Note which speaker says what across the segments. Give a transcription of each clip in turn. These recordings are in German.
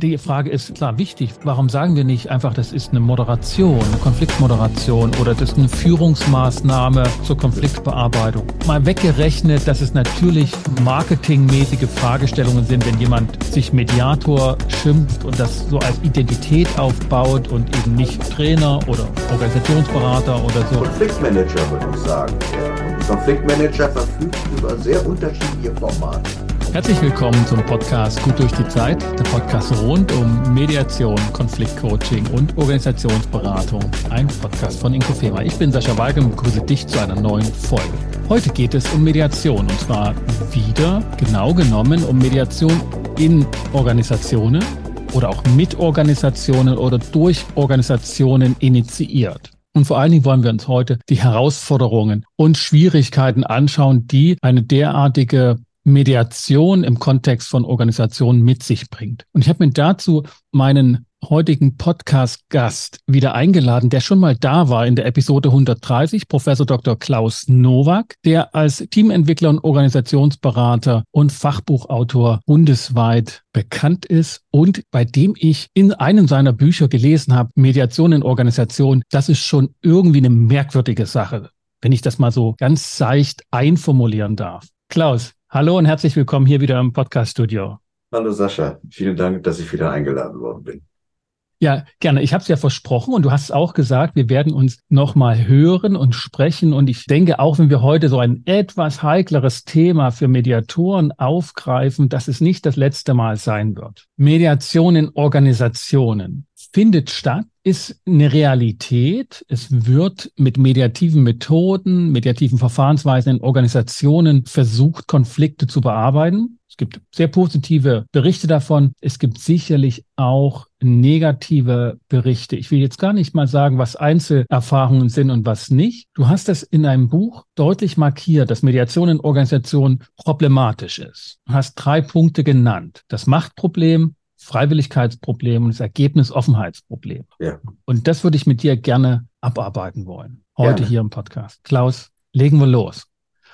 Speaker 1: Die Frage ist klar wichtig. Warum sagen wir nicht einfach, das ist eine Moderation, eine Konfliktmoderation oder das ist eine Führungsmaßnahme zur Konfliktbearbeitung? Mal weggerechnet, dass es natürlich marketingmäßige Fragestellungen sind, wenn jemand sich Mediator schimpft und das so als Identität aufbaut und eben nicht Trainer oder Organisationsberater oder so.
Speaker 2: Konfliktmanager würde ich sagen. Und Konfliktmanager verfügt über sehr unterschiedliche Formate.
Speaker 1: Herzlich willkommen zum Podcast Gut durch die Zeit, der Podcast rund um Mediation, Konfliktcoaching und Organisationsberatung. Ein Podcast von Inkofema. Ich bin Sascha Weigel und begrüße dich zu einer neuen Folge. Heute geht es um Mediation und zwar wieder genau genommen um Mediation in Organisationen oder auch mit Organisationen oder durch Organisationen initiiert. Und vor allen Dingen wollen wir uns heute die Herausforderungen und Schwierigkeiten anschauen, die eine derartige Mediation im Kontext von Organisationen mit sich bringt. Und ich habe mir dazu meinen heutigen Podcast-Gast wieder eingeladen, der schon mal da war in der Episode 130, Professor Dr. Klaus Nowak, der als Teamentwickler und Organisationsberater und Fachbuchautor bundesweit bekannt ist und bei dem ich in einem seiner Bücher gelesen habe, Mediation in Organisation, das ist schon irgendwie eine merkwürdige Sache, wenn ich das mal so ganz seicht einformulieren darf. Klaus, Hallo und herzlich willkommen hier wieder im Podcast-Studio.
Speaker 2: Hallo Sascha, vielen Dank, dass ich wieder eingeladen worden bin.
Speaker 1: Ja, gerne. Ich habe es ja versprochen und du hast es auch gesagt, wir werden uns nochmal hören und sprechen. Und ich denke, auch wenn wir heute so ein etwas heikleres Thema für Mediatoren aufgreifen, dass es nicht das letzte Mal sein wird. Mediation in Organisationen findet statt, ist eine Realität. Es wird mit mediativen Methoden, mediativen Verfahrensweisen in Organisationen versucht, Konflikte zu bearbeiten. Es gibt sehr positive Berichte davon. Es gibt sicherlich auch negative Berichte. Ich will jetzt gar nicht mal sagen, was Einzelerfahrungen sind und was nicht. Du hast das in einem Buch deutlich markiert, dass Mediation in Organisationen problematisch ist. Du hast drei Punkte genannt. Das Machtproblem, Freiwilligkeitsproblem und das Ergebnisoffenheitsproblem. Ja. Und das würde ich mit dir gerne abarbeiten wollen. Heute gerne. hier im Podcast. Klaus, legen wir los.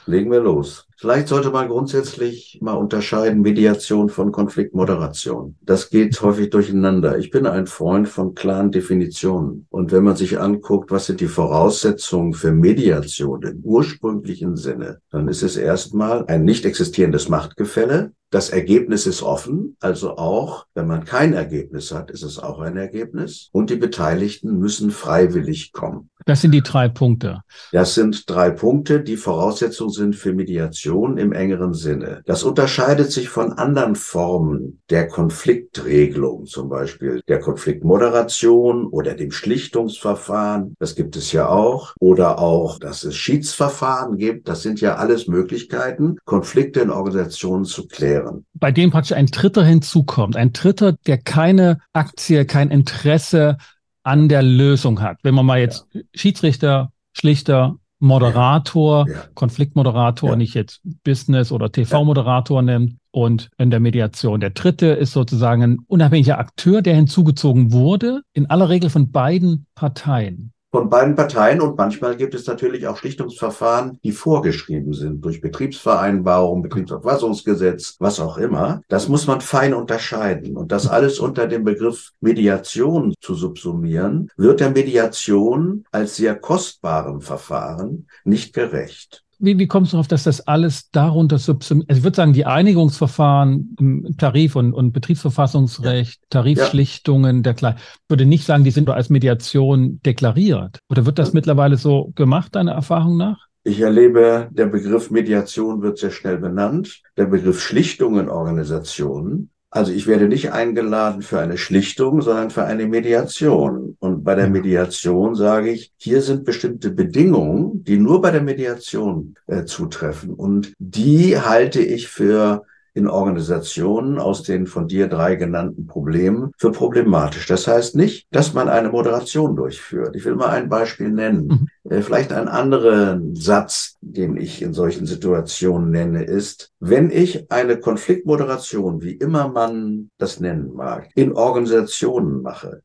Speaker 2: Legen wir los. Vielleicht sollte man grundsätzlich mal unterscheiden Mediation von Konfliktmoderation. Das geht häufig durcheinander. Ich bin ein Freund von klaren Definitionen. Und wenn man sich anguckt, was sind die Voraussetzungen für Mediation im ursprünglichen Sinne, dann ist es erstmal ein nicht existierendes Machtgefälle. Das Ergebnis ist offen, also auch wenn man kein Ergebnis hat, ist es auch ein Ergebnis. Und die Beteiligten müssen freiwillig kommen.
Speaker 1: Das sind die drei Punkte.
Speaker 2: Das sind drei Punkte, die Voraussetzungen sind für Mediation im engeren Sinne. Das unterscheidet sich von anderen Formen der Konfliktregelung, zum Beispiel der Konfliktmoderation oder dem Schlichtungsverfahren. Das gibt es ja auch. Oder auch, dass es Schiedsverfahren gibt. Das sind ja alles Möglichkeiten, Konflikte in Organisationen zu klären.
Speaker 1: Bei dem praktisch ein Dritter hinzukommt, ein Dritter, der keine Aktie, kein Interesse an der Lösung hat. Wenn man mal jetzt ja. Schiedsrichter, Schlichter, Moderator, ja. Konfliktmoderator, ja. nicht jetzt Business- oder TV-Moderator nimmt und in der Mediation. Der dritte ist sozusagen ein unabhängiger Akteur, der hinzugezogen wurde, in aller Regel von beiden Parteien
Speaker 2: von beiden Parteien. Und manchmal gibt es natürlich auch Schlichtungsverfahren, die vorgeschrieben sind durch Betriebsvereinbarung, Betriebsverfassungsgesetz, was auch immer. Das muss man fein unterscheiden. Und das alles unter dem Begriff Mediation zu subsumieren, wird der Mediation als sehr kostbarem Verfahren nicht gerecht
Speaker 1: wie, wie kommst du darauf, dass das alles darunter subsumiert? Also ich würde sagen, die Einigungsverfahren im Tarif- und, und Betriebsverfassungsrecht, Tarifschlichtungen, der Kle würde nicht sagen, die sind als Mediation deklariert. Oder wird das mittlerweile so gemacht, deiner Erfahrung nach?
Speaker 2: Ich erlebe, der Begriff Mediation wird sehr schnell benannt. Der Begriff Schlichtung in Organisationen also ich werde nicht eingeladen für eine Schlichtung, sondern für eine Mediation. Und bei der Mediation sage ich, hier sind bestimmte Bedingungen, die nur bei der Mediation äh, zutreffen. Und die halte ich für in Organisationen aus den von dir drei genannten Problemen für problematisch. Das heißt nicht, dass man eine Moderation durchführt. Ich will mal ein Beispiel nennen. Mhm. Äh, vielleicht ein anderer Satz, den ich in solchen Situationen nenne, ist, wenn ich eine Konfliktmoderation, wie immer man das nennen mag, in Organisationen mache,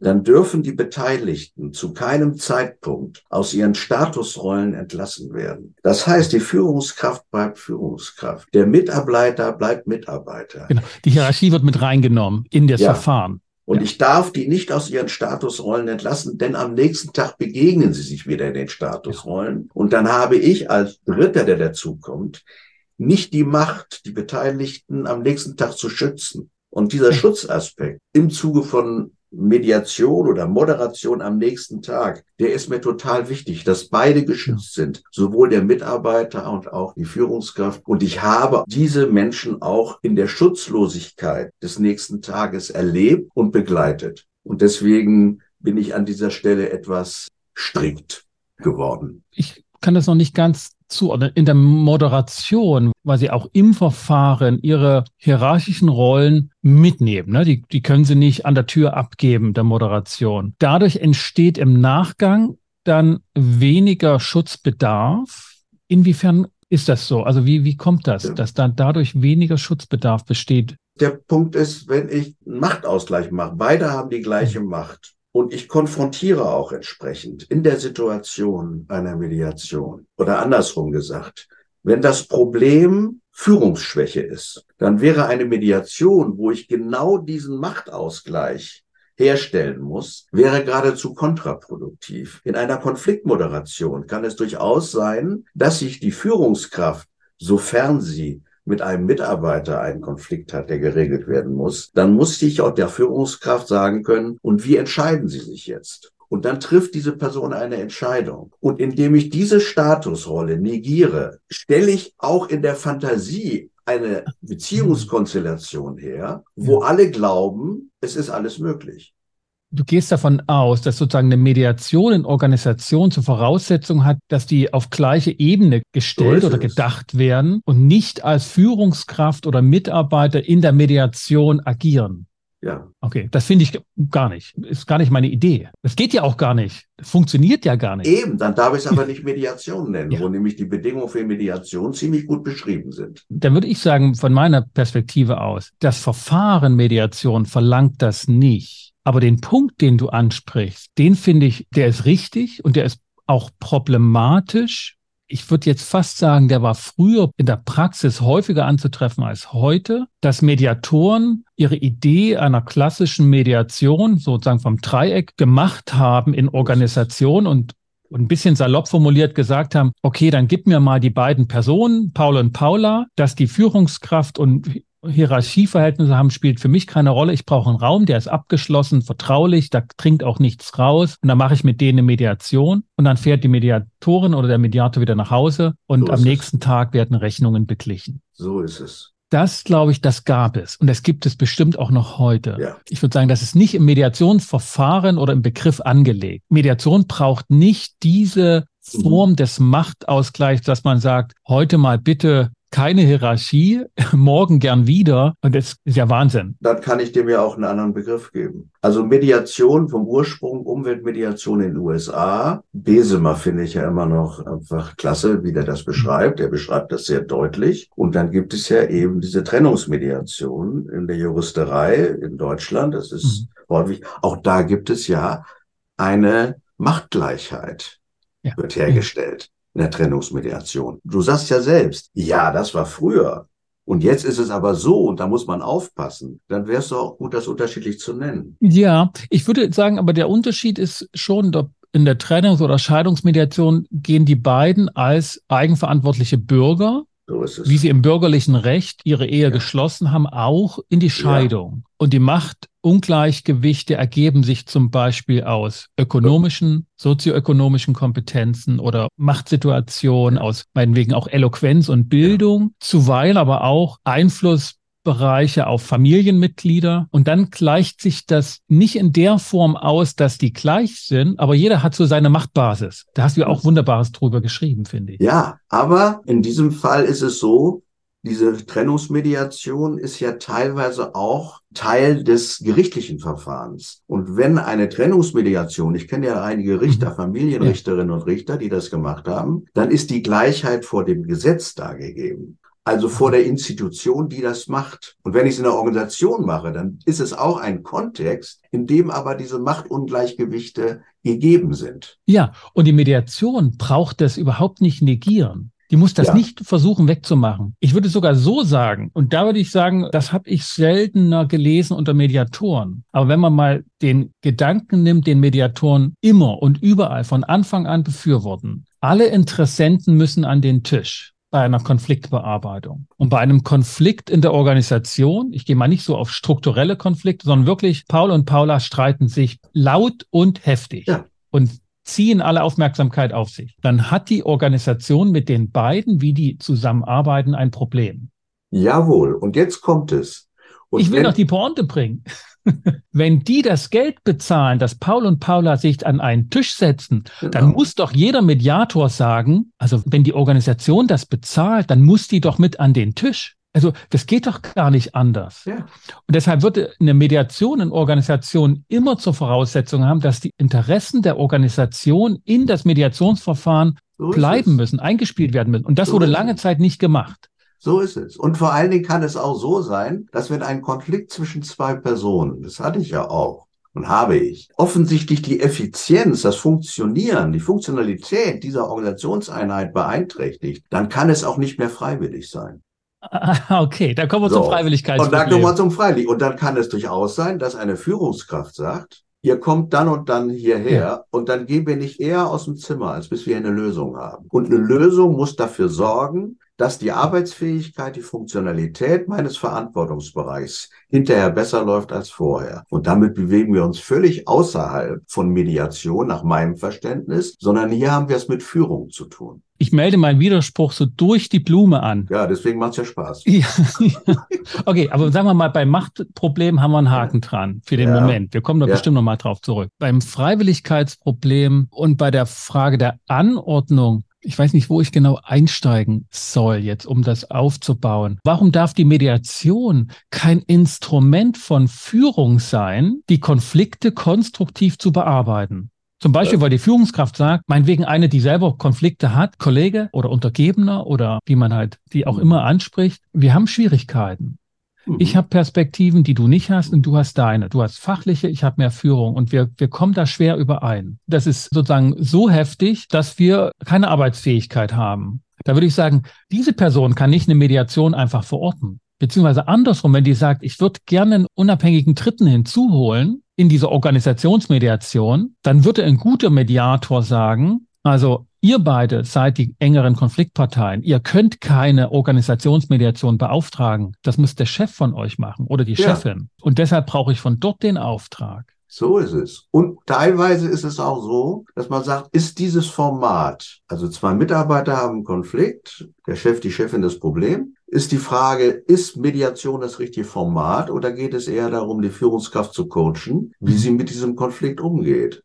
Speaker 2: dann dürfen die Beteiligten zu keinem Zeitpunkt aus ihren Statusrollen entlassen werden. Das heißt, die Führungskraft bleibt Führungskraft. Der Mitarbeiter bleibt Mitarbeiter.
Speaker 1: Genau. Die Hierarchie wird mit reingenommen in das ja. Verfahren.
Speaker 2: Und ja. ich darf die nicht aus ihren Statusrollen entlassen, denn am nächsten Tag begegnen sie sich wieder in den Statusrollen. Und dann habe ich als Dritter, der dazukommt, nicht die Macht, die Beteiligten am nächsten Tag zu schützen. Und dieser Schutzaspekt im Zuge von Mediation oder Moderation am nächsten Tag, der ist mir total wichtig, dass beide geschützt sind, sowohl der Mitarbeiter und auch die Führungskraft. Und ich habe diese Menschen auch in der Schutzlosigkeit des nächsten Tages erlebt und begleitet. Und deswegen bin ich an dieser Stelle etwas strikt geworden.
Speaker 1: Ich kann das noch nicht ganz zuordnen. In der Moderation, weil sie auch im Verfahren ihre hierarchischen Rollen mitnehmen. Ne? Die, die können sie nicht an der Tür abgeben, der Moderation. Dadurch entsteht im Nachgang dann weniger Schutzbedarf. Inwiefern ist das so? Also wie, wie kommt das, ja. dass dann dadurch weniger Schutzbedarf besteht?
Speaker 2: Der Punkt ist, wenn ich einen Machtausgleich mache, beide haben die gleiche mhm. Macht und ich konfrontiere auch entsprechend in der Situation einer Mediation oder andersrum gesagt, wenn das Problem Führungsschwäche ist, dann wäre eine Mediation, wo ich genau diesen Machtausgleich herstellen muss, wäre geradezu kontraproduktiv. In einer Konfliktmoderation kann es durchaus sein, dass sich die Führungskraft, sofern sie mit einem Mitarbeiter einen Konflikt hat, der geregelt werden muss, dann muss ich auch der Führungskraft sagen können, und wie entscheiden Sie sich jetzt? Und dann trifft diese Person eine Entscheidung. Und indem ich diese Statusrolle negiere, stelle ich auch in der Fantasie eine Beziehungskonstellation her, wo alle glauben, es ist alles möglich
Speaker 1: du gehst davon aus, dass sozusagen eine Mediation in Organisation zur Voraussetzung hat, dass die auf gleiche Ebene gestellt so oder gedacht werden und nicht als Führungskraft oder Mitarbeiter in der Mediation agieren.
Speaker 2: Ja.
Speaker 1: Okay, das finde ich gar nicht. Ist gar nicht meine Idee. Das geht ja auch gar nicht. Das funktioniert ja gar nicht.
Speaker 2: Eben, dann darf ich es aber nicht Mediation nennen, ja. wo nämlich die Bedingungen für Mediation ziemlich gut beschrieben sind.
Speaker 1: Dann würde ich sagen, von meiner Perspektive aus, das Verfahren Mediation verlangt das nicht. Aber den Punkt, den du ansprichst, den finde ich, der ist richtig und der ist auch problematisch. Ich würde jetzt fast sagen, der war früher in der Praxis häufiger anzutreffen als heute, dass Mediatoren ihre Idee einer klassischen Mediation sozusagen vom Dreieck gemacht haben in Organisation und und ein bisschen salopp formuliert gesagt haben, okay, dann gib mir mal die beiden Personen, Paul und Paula, dass die Führungskraft und Hierarchieverhältnisse haben, spielt für mich keine Rolle. Ich brauche einen Raum, der ist abgeschlossen, vertraulich, da dringt auch nichts raus. Und dann mache ich mit denen eine Mediation und dann fährt die Mediatorin oder der Mediator wieder nach Hause und so am nächsten es. Tag werden Rechnungen beglichen.
Speaker 2: So ist es.
Speaker 1: Das, glaube ich, das gab es. Und das gibt es bestimmt auch noch heute.
Speaker 2: Ja.
Speaker 1: Ich würde sagen, das ist nicht im Mediationsverfahren oder im Begriff angelegt. Mediation braucht nicht diese mhm. Form des Machtausgleichs, dass man sagt, heute mal bitte keine Hierarchie, morgen gern wieder. Und das ist ja Wahnsinn.
Speaker 2: Dann kann ich dem ja auch einen anderen Begriff geben. Also Mediation vom Ursprung, Umweltmediation in den USA. Besemer finde ich ja immer noch einfach klasse, wie der das beschreibt. Er beschreibt das sehr deutlich. Und dann gibt es ja eben diese Trennungsmediation in der Juristerei in Deutschland. Das ist mhm. häufig, auch da gibt es ja eine Machtgleichheit, ja. wird hergestellt in der Trennungsmediation. Du sagst ja selbst, ja, das war früher. Und jetzt ist es aber so und da muss man aufpassen. Dann wäre es auch gut, das unterschiedlich zu nennen.
Speaker 1: Ja, ich würde sagen, aber der Unterschied ist schon, in der Trennungs- oder Scheidungsmediation gehen die beiden als eigenverantwortliche Bürger so wie sie im bürgerlichen Recht ihre Ehe ja. geschlossen haben, auch in die Scheidung. Ja. Und die Machtungleichgewichte ergeben sich zum Beispiel aus ökonomischen, sozioökonomischen Kompetenzen oder Machtsituationen, aus meinetwegen auch Eloquenz und Bildung, ja. zuweilen aber auch Einfluss Bereiche auf Familienmitglieder. Und dann gleicht sich das nicht in der Form aus, dass die gleich sind, aber jeder hat so seine Machtbasis. Da hast du ja auch Wunderbares drüber geschrieben, finde ich.
Speaker 2: Ja, aber in diesem Fall ist es so, diese Trennungsmediation ist ja teilweise auch Teil des gerichtlichen Verfahrens. Und wenn eine Trennungsmediation, ich kenne ja einige Richter, mhm. Familienrichterinnen und Richter, die das gemacht haben, dann ist die Gleichheit vor dem Gesetz dargegeben. Also vor der Institution, die das macht. Und wenn ich es in der Organisation mache, dann ist es auch ein Kontext, in dem aber diese Machtungleichgewichte gegeben sind.
Speaker 1: Ja, und die Mediation braucht das überhaupt nicht negieren. Die muss das ja. nicht versuchen wegzumachen. Ich würde sogar so sagen, und da würde ich sagen, das habe ich seltener gelesen unter Mediatoren. Aber wenn man mal den Gedanken nimmt, den Mediatoren immer und überall von Anfang an befürworten, alle Interessenten müssen an den Tisch bei einer Konfliktbearbeitung. Und bei einem Konflikt in der Organisation, ich gehe mal nicht so auf strukturelle Konflikte, sondern wirklich, Paul und Paula streiten sich laut und heftig. Ja. Und ziehen alle Aufmerksamkeit auf sich. Dann hat die Organisation mit den beiden, wie die zusammenarbeiten, ein Problem.
Speaker 2: Jawohl. Und jetzt kommt es.
Speaker 1: Und ich will noch die Pointe bringen. Wenn die das Geld bezahlen, dass Paul und Paula sich an einen Tisch setzen, genau. dann muss doch jeder Mediator sagen, also wenn die Organisation das bezahlt, dann muss die doch mit an den Tisch. Also das geht doch gar nicht anders. Ja. Und deshalb würde eine Mediation in Organisationen immer zur Voraussetzung haben, dass die Interessen der Organisation in das Mediationsverfahren so bleiben müssen, eingespielt werden müssen. Und das so wurde lange Zeit nicht gemacht.
Speaker 2: So ist es. Und vor allen Dingen kann es auch so sein, dass wenn ein Konflikt zwischen zwei Personen, das hatte ich ja auch, und habe ich, offensichtlich die Effizienz, das Funktionieren, die Funktionalität dieser Organisationseinheit beeinträchtigt, dann kann es auch nicht mehr freiwillig sein.
Speaker 1: Okay, da kommen wir so. zum Freiwilligkeitsproblem.
Speaker 2: Und dann kommen wir zum Freiwillig. Und dann kann es durchaus sein, dass eine Führungskraft sagt, ihr kommt dann und dann hierher ja. und dann gehen wir nicht eher aus dem Zimmer, als bis wir eine Lösung haben. Und eine Lösung muss dafür sorgen, dass die Arbeitsfähigkeit, die Funktionalität meines Verantwortungsbereichs hinterher besser läuft als vorher. Und damit bewegen wir uns völlig außerhalb von Mediation nach meinem Verständnis, sondern hier haben wir es mit Führung zu tun.
Speaker 1: Ich melde meinen Widerspruch so durch die Blume an.
Speaker 2: Ja, deswegen macht es ja Spaß.
Speaker 1: Ja, Okay, aber sagen wir mal, beim Machtproblem haben wir einen Haken dran für den ja. Moment. Wir kommen da ja. bestimmt nochmal drauf zurück. Beim Freiwilligkeitsproblem und bei der Frage der Anordnung ich weiß nicht, wo ich genau einsteigen soll jetzt, um das aufzubauen. Warum darf die Mediation kein Instrument von Führung sein, die Konflikte konstruktiv zu bearbeiten? Zum Beispiel, weil die Führungskraft sagt, meinetwegen eine, die selber Konflikte hat, Kollege oder Untergebener oder wie man halt die auch immer anspricht, wir haben Schwierigkeiten. Mhm. Ich habe Perspektiven, die du nicht hast und du hast deine. Du hast fachliche, ich habe mehr Führung und wir, wir kommen da schwer überein. Das ist sozusagen so heftig, dass wir keine Arbeitsfähigkeit haben. Da würde ich sagen, diese Person kann nicht eine Mediation einfach verorten. Beziehungsweise andersrum, wenn die sagt, ich würde gerne einen unabhängigen Dritten hinzuholen in diese Organisationsmediation, dann würde ein guter Mediator sagen, also Ihr beide seid die engeren Konfliktparteien. Ihr könnt keine Organisationsmediation beauftragen. Das muss der Chef von euch machen oder die ja. Chefin. Und deshalb brauche ich von dort den Auftrag.
Speaker 2: So ist es. Und teilweise ist es auch so, dass man sagt, ist dieses Format, also zwei Mitarbeiter haben einen Konflikt, der Chef, die Chefin das Problem, ist die Frage, ist Mediation das richtige Format oder geht es eher darum, die Führungskraft zu coachen, wie sie mit diesem Konflikt umgeht?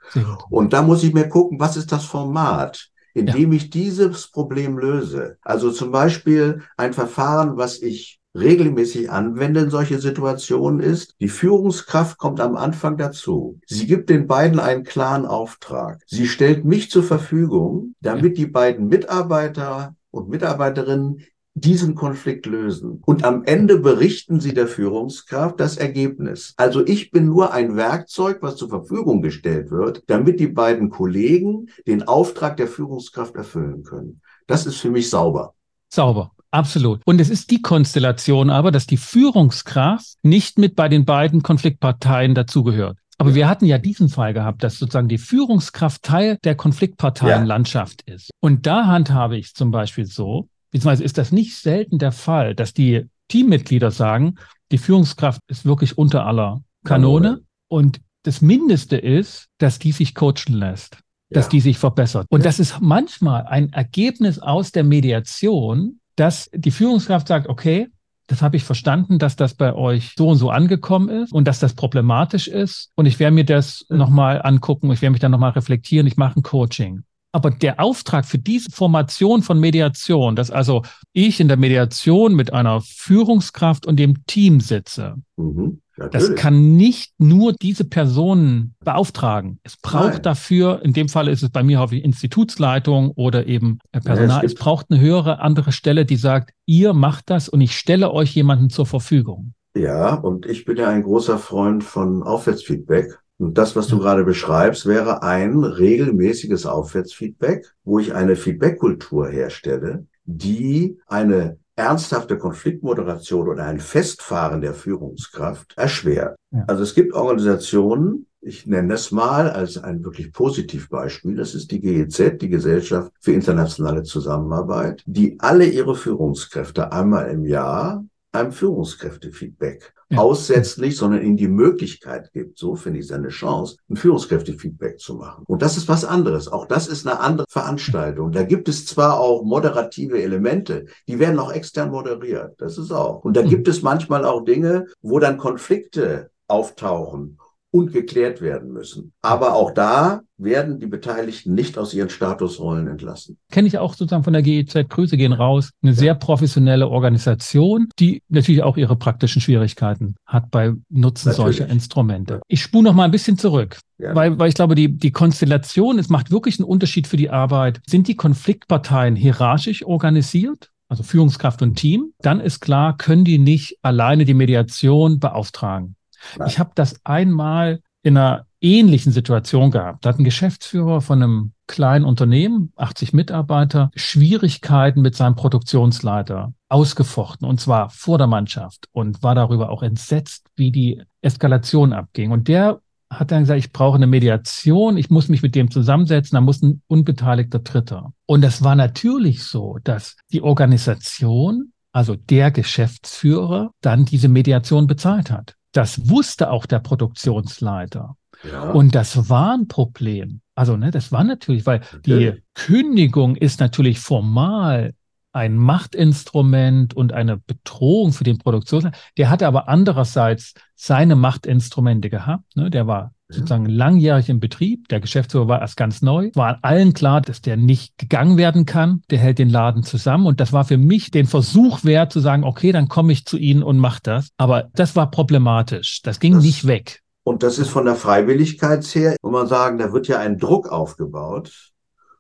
Speaker 2: Und da muss ich mir gucken, was ist das Format? Indem ja. ich dieses Problem löse. Also zum Beispiel ein Verfahren, was ich regelmäßig anwende in solche Situationen ist, die Führungskraft kommt am Anfang dazu. Sie gibt den beiden einen klaren Auftrag. Sie stellt mich zur Verfügung, damit die beiden Mitarbeiter und Mitarbeiterinnen diesen Konflikt lösen. Und am Ende berichten sie der Führungskraft das Ergebnis. Also ich bin nur ein Werkzeug, was zur Verfügung gestellt wird, damit die beiden Kollegen den Auftrag der Führungskraft erfüllen können. Das ist für mich sauber.
Speaker 1: Sauber. Absolut. Und es ist die Konstellation aber, dass die Führungskraft nicht mit bei den beiden Konfliktparteien dazugehört. Aber wir hatten ja diesen Fall gehabt, dass sozusagen die Führungskraft Teil der Konfliktparteienlandschaft ja. ist. Und da handhabe ich zum Beispiel so, beziehungsweise ist das nicht selten der Fall, dass die Teammitglieder sagen, die Führungskraft ist wirklich unter aller Kanone und das Mindeste ist, dass die sich coachen lässt, dass ja. die sich verbessert. Und ja. das ist manchmal ein Ergebnis aus der Mediation, dass die Führungskraft sagt, okay, das habe ich verstanden, dass das bei euch so und so angekommen ist und dass das problematisch ist. Und ich werde mir das mhm. nochmal angucken, ich werde mich dann nochmal reflektieren, ich mache ein Coaching. Aber der Auftrag für diese Formation von Mediation, dass also ich in der Mediation mit einer Führungskraft und dem Team sitze, mhm. Das kann nicht nur diese Personen beauftragen. Es braucht Nein. dafür, in dem Fall ist es bei mir häufig Institutsleitung oder eben Personal. Ja, es, es braucht eine höhere andere Stelle, die sagt, ihr macht das und ich stelle euch jemanden zur Verfügung.
Speaker 2: Ja, und ich bin ja ein großer Freund von Aufwärtsfeedback. Und das, was du gerade beschreibst, wäre ein regelmäßiges Aufwärtsfeedback, wo ich eine Feedbackkultur herstelle, die eine ernsthafte Konfliktmoderation oder ein Festfahren der Führungskraft erschwert. Ja. Also es gibt Organisationen, ich nenne das mal als ein wirklich Positivbeispiel, das ist die GEZ, die Gesellschaft für internationale Zusammenarbeit, die alle ihre Führungskräfte einmal im Jahr einem Führungskräftefeedback ja. aussetzt nicht, sondern ihnen die Möglichkeit gibt, so finde ich seine Chance, ein Führungskräftefeedback zu machen. Und das ist was anderes. Auch das ist eine andere Veranstaltung. Da gibt es zwar auch moderative Elemente, die werden auch extern moderiert. Das ist auch. Und da hm. gibt es manchmal auch Dinge, wo dann Konflikte auftauchen und geklärt werden müssen. Aber auch da werden die Beteiligten nicht aus ihren Statusrollen entlassen.
Speaker 1: Kenne ich auch sozusagen von der GEZ. Grüße gehen raus. Eine sehr professionelle Organisation, die natürlich auch ihre praktischen Schwierigkeiten hat bei Nutzen natürlich. solcher Instrumente. Ich spule noch mal ein bisschen zurück. Ja. Weil, weil ich glaube, die, die Konstellation, es macht wirklich einen Unterschied für die Arbeit. Sind die Konfliktparteien hierarchisch organisiert? also Führungskraft und Team, dann ist klar, können die nicht alleine die Mediation beauftragen. Nein. Ich habe das einmal in einer ähnlichen Situation gehabt. Da hat ein Geschäftsführer von einem kleinen Unternehmen, 80 Mitarbeiter, Schwierigkeiten mit seinem Produktionsleiter ausgefochten und zwar vor der Mannschaft und war darüber auch entsetzt, wie die Eskalation abging. Und der hat dann gesagt, ich brauche eine Mediation, ich muss mich mit dem zusammensetzen, da muss ein unbeteiligter Dritter. Und es war natürlich so, dass die Organisation, also der Geschäftsführer, dann diese Mediation bezahlt hat. Das wusste auch der Produktionsleiter. Ja. Und das war ein Problem. Also, ne, das war natürlich, weil okay. die Kündigung ist natürlich formal ein Machtinstrument und eine Bedrohung für den Produktionsleiter. Der hatte aber andererseits seine Machtinstrumente gehabt. Ne? Der war sozusagen langjährig im Betrieb. Der Geschäftsführer war erst ganz neu. War allen klar, dass der nicht gegangen werden kann. Der hält den Laden zusammen. Und das war für mich den Versuch wert zu sagen, okay, dann komme ich zu Ihnen und mache das. Aber das war problematisch. Das ging das, nicht weg.
Speaker 2: Und das ist von der Freiwilligkeit her, muss man sagen, da wird ja ein Druck aufgebaut,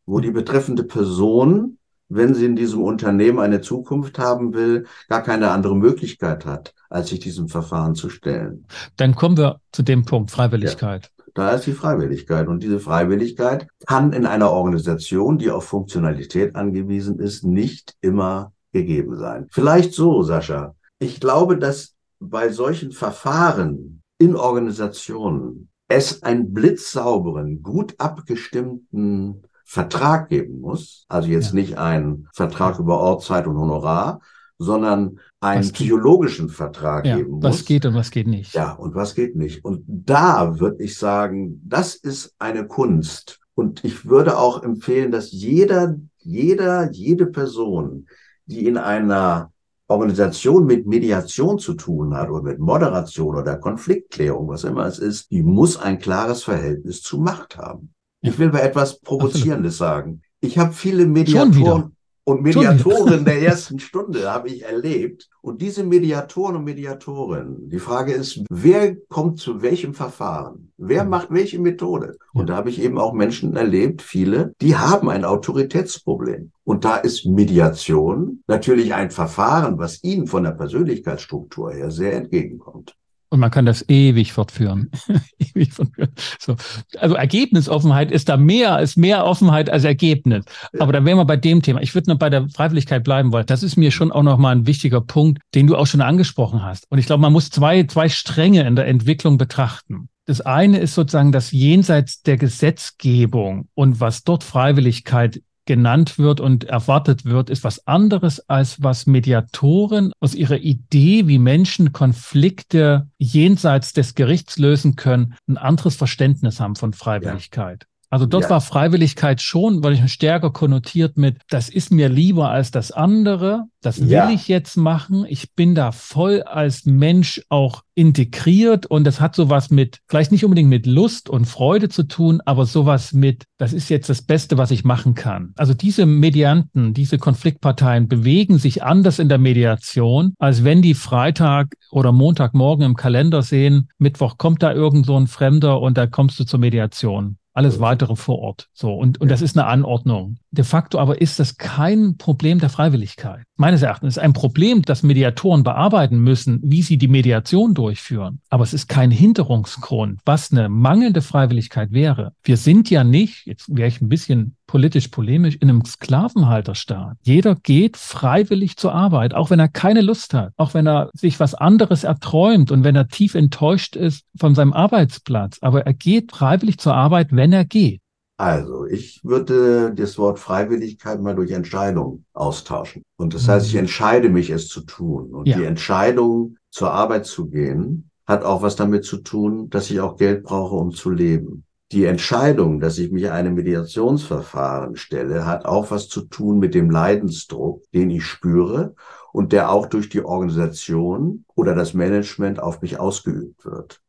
Speaker 2: wo die betreffende Person wenn sie in diesem Unternehmen eine Zukunft haben will, gar keine andere Möglichkeit hat, als sich diesem Verfahren zu stellen.
Speaker 1: Dann kommen wir zu dem Punkt Freiwilligkeit.
Speaker 2: Ja, da ist die Freiwilligkeit. Und diese Freiwilligkeit kann in einer Organisation, die auf Funktionalität angewiesen ist, nicht immer gegeben sein. Vielleicht so, Sascha. Ich glaube, dass bei solchen Verfahren in Organisationen es einen blitzsauberen, gut abgestimmten Vertrag geben muss, also jetzt ja. nicht einen Vertrag über Ortszeit und Honorar, sondern einen was psychologischen geht? Vertrag ja, geben muss.
Speaker 1: Was geht und was geht nicht.
Speaker 2: Ja, und was geht nicht. Und da würde ich sagen, das ist eine Kunst. Und ich würde auch empfehlen, dass jeder, jeder, jede Person, die in einer Organisation mit Mediation zu tun hat oder mit Moderation oder Konfliktklärung, was immer es ist, die muss ein klares Verhältnis zu Macht haben. Ich will mal etwas Provozierendes sagen. Ich habe viele Mediatoren und Mediatoren der ersten Stunde habe ich erlebt. Und diese Mediatoren und Mediatorinnen, die Frage ist, wer kommt zu welchem Verfahren? Wer macht welche Methode? Und da habe ich eben auch Menschen erlebt, viele, die haben ein Autoritätsproblem. Und da ist Mediation natürlich ein Verfahren, was ihnen von der Persönlichkeitsstruktur her sehr entgegenkommt.
Speaker 1: Und man kann das ewig fortführen. ewig fortführen. So. Also Ergebnisoffenheit ist da mehr, ist mehr Offenheit als Ergebnis. Ja. Aber da wären wir bei dem Thema. Ich würde noch bei der Freiwilligkeit bleiben wollen. Das ist mir schon auch nochmal ein wichtiger Punkt, den du auch schon angesprochen hast. Und ich glaube, man muss zwei, zwei Stränge in der Entwicklung betrachten. Das eine ist sozusagen das Jenseits der Gesetzgebung und was dort Freiwilligkeit genannt wird und erwartet wird, ist was anderes, als was Mediatoren aus ihrer Idee, wie Menschen Konflikte jenseits des Gerichts lösen können, ein anderes Verständnis haben von Freiwilligkeit. Also dort
Speaker 2: Ja.
Speaker 1: war Freiwilligkeit schon, weil ich stärker konnotiert mit, das ist mir lieber als das andere, das will
Speaker 2: Ja.
Speaker 1: ich jetzt machen, ich bin da voll als Mensch auch integriert und das hat sowas mit, vielleicht nicht unbedingt mit Lust und Freude zu tun, aber sowas mit, das ist jetzt das Beste, was ich machen kann. Also diese Medianten, diese Konfliktparteien bewegen sich anders in der Mediation, als wenn die Freitag oder Montagmorgen im Kalender sehen, Mittwoch kommt da irgend so ein Fremder und da kommst du zur Mediation. Alles weitere vor Ort. So. Und, und das ist eine Anordnung. De facto aber ist das kein Problem der Freiwilligkeit. Meines Erachtens ist ein Problem, das Mediatoren bearbeiten müssen, wie sie die Mediation durchführen. Aber es ist kein Hinderungsgrund, was eine mangelnde Freiwilligkeit wäre. Wir sind ja nicht, jetzt wäre ich ein bisschen politisch polemisch, in einem Sklavenhalterstaat. Jeder geht freiwillig zur Arbeit, auch wenn er keine Lust hat, auch wenn er sich was anderes erträumt und wenn er tief enttäuscht ist von seinem Arbeitsplatz. Aber er geht freiwillig zur Arbeit, wenn er geht.
Speaker 2: Also, ich würde das Wort Freiwilligkeit mal durch Entscheidung austauschen. Und das heißt, ich
Speaker 1: Mhm.
Speaker 2: entscheide mich, es zu tun. Und
Speaker 1: Ja.
Speaker 2: die Entscheidung, zur Arbeit zu gehen, hat auch was damit zu tun, dass ich auch Geld brauche, um zu leben. Die Entscheidung, dass ich mich einem Mediationsverfahren stelle, hat auch was zu tun mit dem Leidensdruck, den ich spüre und der auch durch die Organisation oder das Management auf mich ausgeübt wird.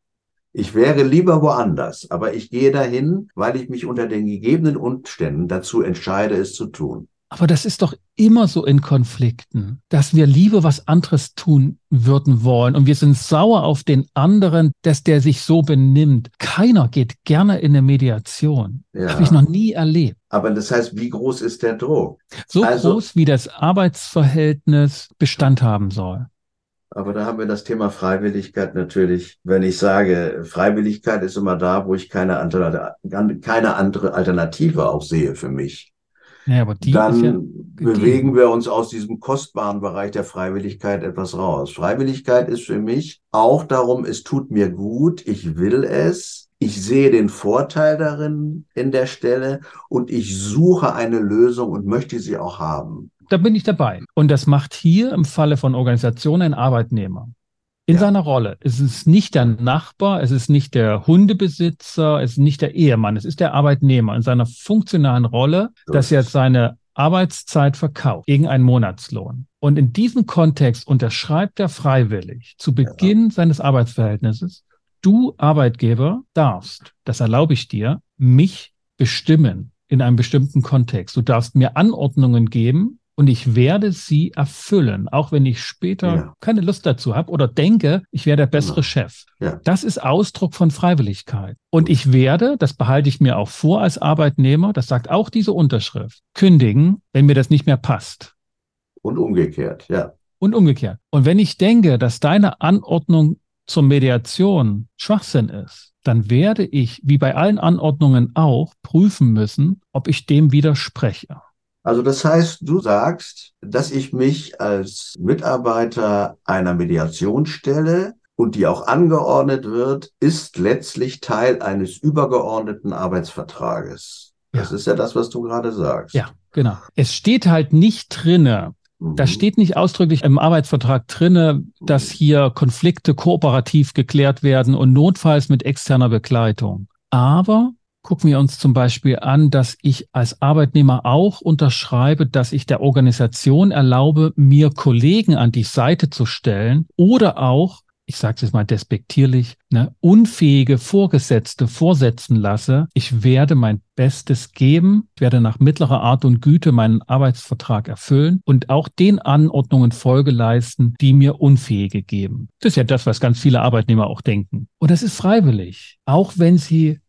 Speaker 2: Ich wäre lieber woanders, aber ich gehe dahin, weil ich mich unter den gegebenen Umständen dazu entscheide, es zu tun.
Speaker 1: Aber das ist doch immer so in Konflikten, dass wir lieber was anderes tun würden wollen und wir sind sauer auf den anderen, dass der sich so benimmt. Keiner geht gerne in eine Mediation.
Speaker 2: Ja.
Speaker 1: Habe ich noch nie erlebt.
Speaker 2: Aber das heißt, wie groß ist der Druck?
Speaker 1: So
Speaker 2: Also-
Speaker 1: groß, wie das Arbeitsverhältnis Bestand haben soll.
Speaker 2: Aber da haben wir das Thema Freiwilligkeit natürlich. Wenn ich sage, Freiwilligkeit ist immer da, wo ich keine andere, keine andere Alternative auch sehe für mich.
Speaker 1: Ja,
Speaker 2: dann
Speaker 1: ja
Speaker 2: bewegen wir uns aus diesem kostbaren Bereich der Freiwilligkeit etwas raus. Freiwilligkeit ist für mich auch darum, es tut mir gut, ich will es, ich sehe den Vorteil darin in der Stelle und ich suche eine Lösung und möchte sie auch haben.
Speaker 1: Da bin ich dabei. Und das macht hier im Falle von Organisationen ein Arbeitnehmer. In
Speaker 2: Ja.
Speaker 1: seiner Rolle. Es ist nicht der Nachbar, es ist nicht der Hundebesitzer, es ist nicht der Ehemann, es ist der Arbeitnehmer in seiner funktionalen Rolle,
Speaker 2: So
Speaker 1: dass er seine Arbeitszeit verkauft gegen einen Monatslohn. Und in diesem Kontext unterschreibt er freiwillig zu Beginn seines Arbeitsverhältnisses, du Arbeitgeber darfst, das erlaube ich dir, mich bestimmen in einem bestimmten Kontext. Du darfst mir Anordnungen geben, und ich werde sie erfüllen, auch wenn ich später
Speaker 2: Ja.
Speaker 1: keine Lust dazu habe oder denke, ich wäre der bessere
Speaker 2: Ja.
Speaker 1: Chef.
Speaker 2: Ja.
Speaker 1: Das ist Ausdruck von Freiwilligkeit. Und ich werde, das behalte ich mir auch vor als Arbeitnehmer, das sagt auch diese Unterschrift, kündigen, wenn mir das nicht mehr passt.
Speaker 2: Und umgekehrt, ja.
Speaker 1: Und umgekehrt. Und wenn ich denke, dass deine Anordnung zur Mediation Schwachsinn ist, dann werde ich, wie bei allen Anordnungen auch, prüfen müssen, ob ich dem widerspreche.
Speaker 2: Also das heißt, du sagst, dass ich mich als Mitarbeiter einer Mediationsstelle und die auch angeordnet wird, ist letztlich Teil eines übergeordneten Arbeitsvertrages. Das
Speaker 1: Ja.
Speaker 2: ist ja das, was du gerade sagst.
Speaker 1: Ja, genau. Es steht halt nicht drinne,
Speaker 2: Mhm.
Speaker 1: Da steht nicht ausdrücklich im Arbeitsvertrag drinne, dass hier Konflikte kooperativ geklärt werden und notfalls mit externer Begleitung. Aber gucken wir uns zum Beispiel an, dass ich als Arbeitnehmer auch unterschreibe, dass ich der Organisation erlaube, mir Kollegen an die Seite zu stellen oder auch ich sage es jetzt mal despektierlich, ne, unfähige Vorgesetzte vorsetzen lasse, ich werde mein Bestes geben, ich werde nach mittlerer Art und Güte meinen Arbeitsvertrag erfüllen und auch den Anordnungen Folge leisten, die mir Unfähige geben. Das ist ja das, was ganz viele Arbeitnehmer auch denken. Und das ist freiwillig, auch wenn sie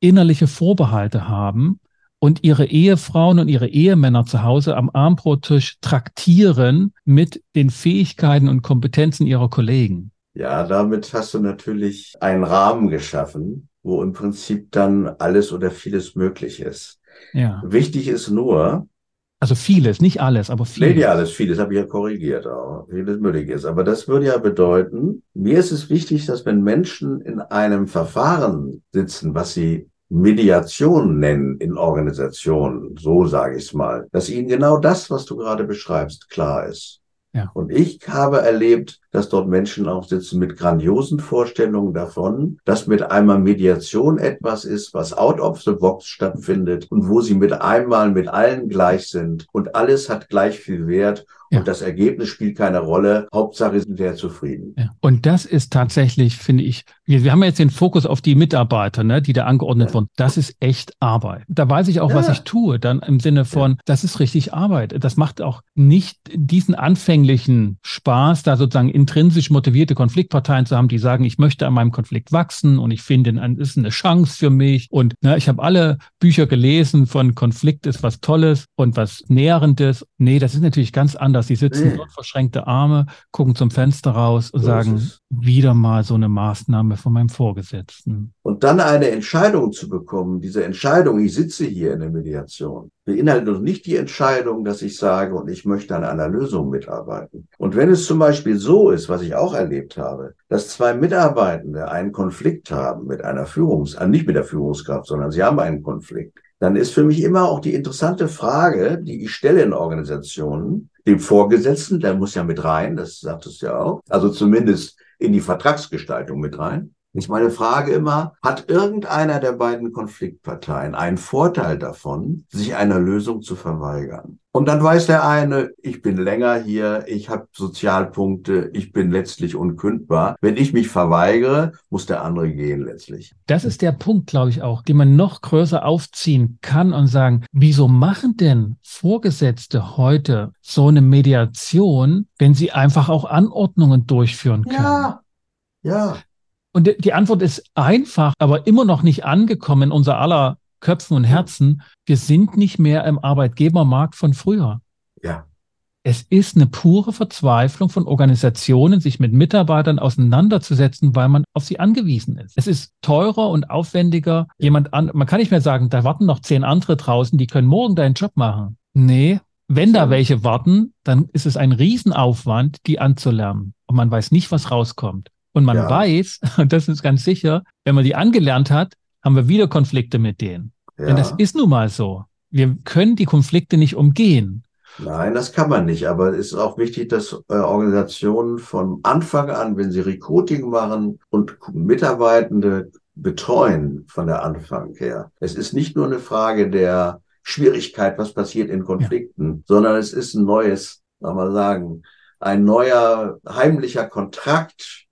Speaker 1: innerliche Vorbehalte haben, und ihre Ehefrauen und ihre Ehemänner zu Hause am Armbrottisch traktieren mit den Fähigkeiten und Kompetenzen ihrer Kollegen.
Speaker 2: Ja, damit hast du natürlich einen Rahmen geschaffen, wo im Prinzip dann alles oder vieles möglich ist.
Speaker 1: Ja.
Speaker 2: Wichtig ist nur,
Speaker 1: Also vieles, nicht alles, aber
Speaker 2: nee,
Speaker 1: vieles.
Speaker 2: ja, alles, vieles habe ich ja korrigiert auch, vieles möglich ist. Aber das würde ja bedeuten, mir ist es wichtig, dass wenn Menschen in einem Verfahren sitzen, was sie Mediation nennen in Organisationen, so sage ich es mal, dass ihnen genau das, was du gerade beschreibst, klar ist. Ja. Und ich habe erlebt, dass dort Menschen auch sitzen mit grandiosen Vorstellungen davon, dass mit einmal Mediation etwas ist, was out of the box stattfindet und wo sie mit einmal mit allen gleich sind und alles hat gleich viel Wert ja. Und das Ergebnis spielt keine Rolle. Hauptsache sind sehr zufrieden.
Speaker 1: Ja. Und das ist tatsächlich, finde ich, wir, haben jetzt den Fokus auf die Mitarbeiter, ne, die da angeordnet ja. wurden. Das ist echt Arbeit. Da weiß ich auch, was ich tue. Dann im Sinne von, das ist richtig Arbeit. Das macht auch nicht diesen anfänglichen Spaß, da sozusagen intrinsisch motivierte Konfliktparteien zu haben, die sagen, ich möchte an meinem Konflikt wachsen und ich finde, es ist eine Chance für mich. Und ne, ich habe alle Bücher gelesen von Konflikt ist was Tolles und was Nährendes. Nee, das ist natürlich ganz anders. Die sitzen dort verschränkte Arme, gucken zum Fenster raus und sagen, wieder mal so eine Maßnahme von meinem Vorgesetzten.
Speaker 2: Und dann eine Entscheidung zu bekommen, diese Entscheidung, ich sitze hier in der Mediation, beinhaltet noch nicht die Entscheidung, dass ich sage, und ich möchte an einer Lösung mitarbeiten. Und wenn es zum Beispiel so ist, was ich auch erlebt habe, dass zwei Mitarbeitende einen Konflikt haben mit einer Führungs, äh, nicht mit der Führungskraft, sondern sie haben einen Konflikt, dann ist für mich immer auch die interessante Frage, die ich stelle in Organisationen, dem Vorgesetzten, der muss ja mit rein, das sagt es ja auch, also zumindest in die Vertragsgestaltung mit rein. Ist meine Frage immer, hat irgendeiner der beiden Konfliktparteien einen Vorteil davon, sich einer Lösung zu verweigern? Und dann weiß der eine, ich bin länger hier, ich habe Sozialpunkte, ich bin letztlich unkündbar. Wenn ich mich verweigere, muss der andere gehen letztlich.
Speaker 1: Das ist der Punkt, glaube ich auch, den man noch größer aufziehen kann und sagen, wieso machen denn Vorgesetzte heute so eine Mediation, wenn sie einfach auch Anordnungen durchführen können?
Speaker 2: Ja, ja.
Speaker 1: Und die Antwort ist einfach, aber immer noch nicht angekommen in unser aller Köpfen und Herzen, wir sind nicht mehr im Arbeitgebermarkt von früher.
Speaker 2: Ja.
Speaker 1: Es ist eine pure Verzweiflung von Organisationen, sich mit Mitarbeitern auseinanderzusetzen, weil man auf sie angewiesen ist. Es ist teurer und aufwendiger. Jemand an, man kann nicht mehr sagen, da warten noch zehn andere draußen, die können morgen deinen Job machen. Nee, wenn da welche warten, dann ist es ein Riesenaufwand, die anzulernen. Und man weiß nicht, was rauskommt. Und man ja. weiß, und das ist ganz sicher, wenn man die angelernt hat, haben wir wieder Konflikte mit denen. Ja. Denn das ist nun mal so. Wir können die Konflikte nicht umgehen.
Speaker 2: Nein, das kann man nicht. Aber es ist auch wichtig, dass äh, Organisationen von Anfang an, wenn sie Recruiting machen und Mitarbeitende betreuen von der Anfang her. Es ist nicht nur eine Frage der Schwierigkeit, was passiert in Konflikten, ja. sondern es ist ein neues, soll man sagen, ein neuer heimlicher Kontrakt,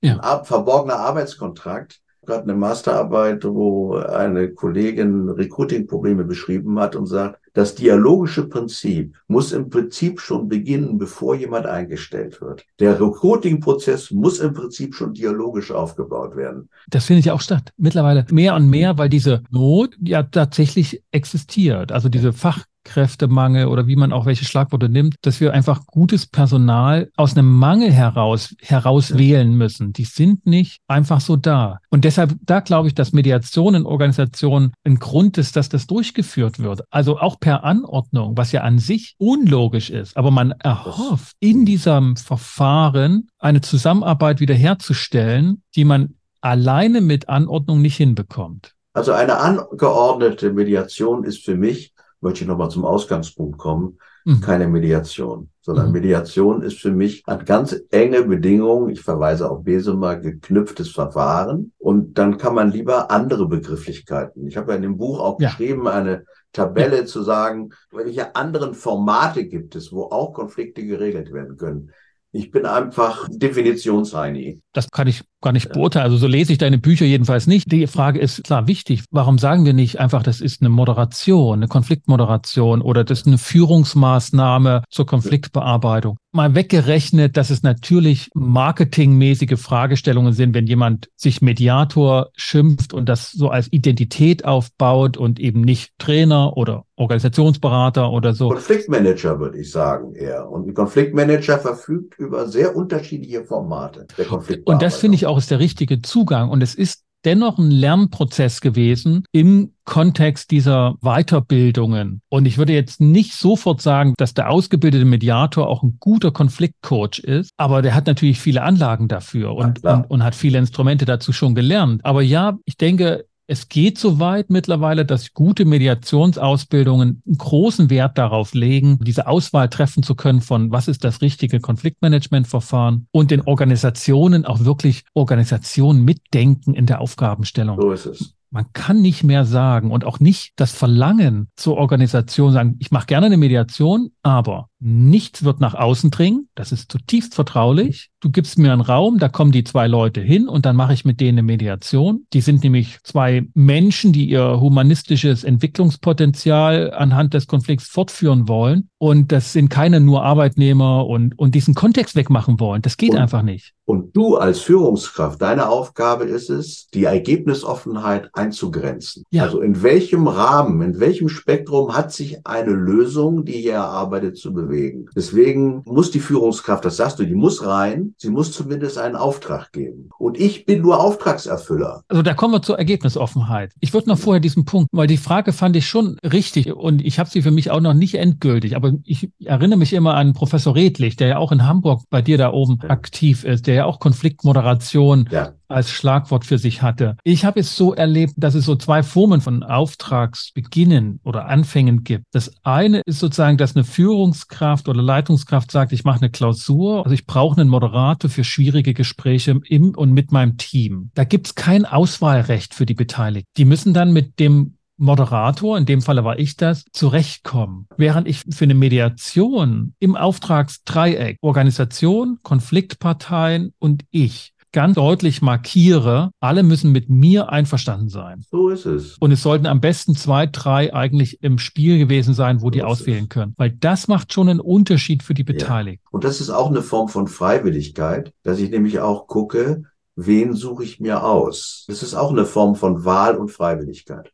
Speaker 2: ja. ein verborgener Arbeitskontrakt, gerade eine Masterarbeit, wo eine Kollegin Recruiting-Probleme beschrieben hat und sagt, das dialogische Prinzip muss im Prinzip schon beginnen, bevor jemand eingestellt wird. Der Recruiting-Prozess muss im Prinzip schon dialogisch aufgebaut werden.
Speaker 1: Das findet ja auch statt. Mittlerweile mehr und mehr, weil diese Not ja tatsächlich existiert. Also diese Fach Kräftemangel oder wie man auch welche Schlagworte nimmt, dass wir einfach gutes Personal aus einem Mangel heraus, heraus wählen müssen. Die sind nicht einfach so da. Und deshalb, da glaube ich, dass Mediation in Organisationen ein Grund ist, dass das durchgeführt wird. Also auch per Anordnung, was ja an sich unlogisch ist. Aber man erhofft in diesem Verfahren eine Zusammenarbeit wiederherzustellen, die man alleine mit Anordnung nicht hinbekommt.
Speaker 2: Also eine angeordnete Mediation ist für mich möchte ich nochmal zum Ausgangspunkt kommen, mhm. keine Mediation, sondern mhm. Mediation ist für mich hat ganz enge Bedingungen, ich verweise auf Besemer, geknüpftes Verfahren und dann kann man lieber andere Begrifflichkeiten. Ich habe ja in dem Buch auch ja. geschrieben, eine Tabelle ja. zu sagen, welche anderen Formate gibt es, wo auch Konflikte geregelt werden können. Ich bin einfach Definitionsheini.
Speaker 1: Das kann ich gar nicht beurteilen. Also so lese ich deine Bücher jedenfalls nicht. Die Frage ist klar wichtig. Warum sagen wir nicht einfach, das ist eine Moderation, eine Konfliktmoderation oder das ist eine Führungsmaßnahme zur Konfliktbearbeitung? Mal weggerechnet, dass es natürlich marketingmäßige Fragestellungen sind, wenn jemand sich Mediator schimpft und das so als Identität aufbaut und eben nicht Trainer oder Organisationsberater oder so.
Speaker 2: Konfliktmanager würde ich sagen eher. Und ein Konfliktmanager verfügt über sehr unterschiedliche Formate
Speaker 1: der Konfliktbearbeitung. Und das finde ich auch ist der richtige Zugang. Und es ist dennoch ein Lernprozess gewesen im Kontext dieser Weiterbildungen. Und ich würde jetzt nicht sofort sagen, dass der ausgebildete Mediator auch ein guter Konfliktcoach ist, aber der hat natürlich viele Anlagen dafür und, und, und, hat viele Instrumente dazu schon gelernt. Aber ja, ich denke, Es geht so weit mittlerweile, dass gute Mediationsausbildungen einen großen Wert darauf legen, diese Auswahl treffen zu können von, was ist das richtige Konfliktmanagementverfahren und den Organisationen auch wirklich Organisationen mitdenken in der Aufgabenstellung.
Speaker 2: So ist es.
Speaker 1: Man kann nicht mehr sagen und auch nicht das Verlangen zur Organisation sagen, ich mache gerne eine Mediation, aber nichts wird nach außen dringen. Das ist zutiefst vertraulich. Du gibst mir einen Raum, da kommen die zwei Leute hin und dann mache ich mit denen eine Mediation. Die sind nämlich zwei Menschen, die ihr humanistisches Entwicklungspotenzial anhand des Konflikts fortführen wollen. Und das sind keine nur Arbeitnehmer und, und diesen Kontext wegmachen wollen. Das geht
Speaker 2: und,
Speaker 1: einfach nicht.
Speaker 2: Und du als Führungskraft, deine Aufgabe ist es, die Ergebnisoffenheit einzugrenzen. Ja. Also in welchem Rahmen, in welchem Spektrum hat sich eine Lösung, die hier erarbeitet, zu bewegen. Deswegen muss die Führungskraft, das sagst du, die muss rein, sie muss zumindest einen Auftrag geben. Und ich bin nur Auftragserfüller.
Speaker 1: Also da kommen wir zur Ergebnisoffenheit. Ich würde noch vorher diesen Punkt, weil die Frage fand ich schon richtig und ich habe sie für mich auch noch nicht endgültig, aber ich erinnere mich immer an Professor Redlich, der ja auch in Hamburg bei dir da oben aktiv ist, der ja auch Konfliktmoderation ja als Schlagwort für sich hatte. Ich habe es so erlebt, dass es so zwei Formen von Auftragsbeginnen oder Anfängen gibt. Das eine ist sozusagen, dass eine Führungskraft oder Leitungskraft sagt, ich mache eine Klausur, also ich brauche einen Moderator für schwierige Gespräche im und mit meinem Team. Da gibt es kein Auswahlrecht für die Beteiligten. Die müssen dann mit dem Moderator, in dem Falle war ich das, zurechtkommen. Während ich für eine Mediation im Auftragsdreieck Organisation, Konfliktparteien und ich ganz deutlich markiere, alle müssen mit mir einverstanden sein.
Speaker 2: So ist es.
Speaker 1: Und es sollten am besten zwei, drei eigentlich im Spiel gewesen sein, wo so die auswählen es. können. Weil das macht schon einen Unterschied für die Beteiligten.
Speaker 2: Ja. Und das ist auch eine Form von Freiwilligkeit, dass ich nämlich auch gucke, wen suche ich mir aus. Das ist auch eine Form von Wahl und Freiwilligkeit.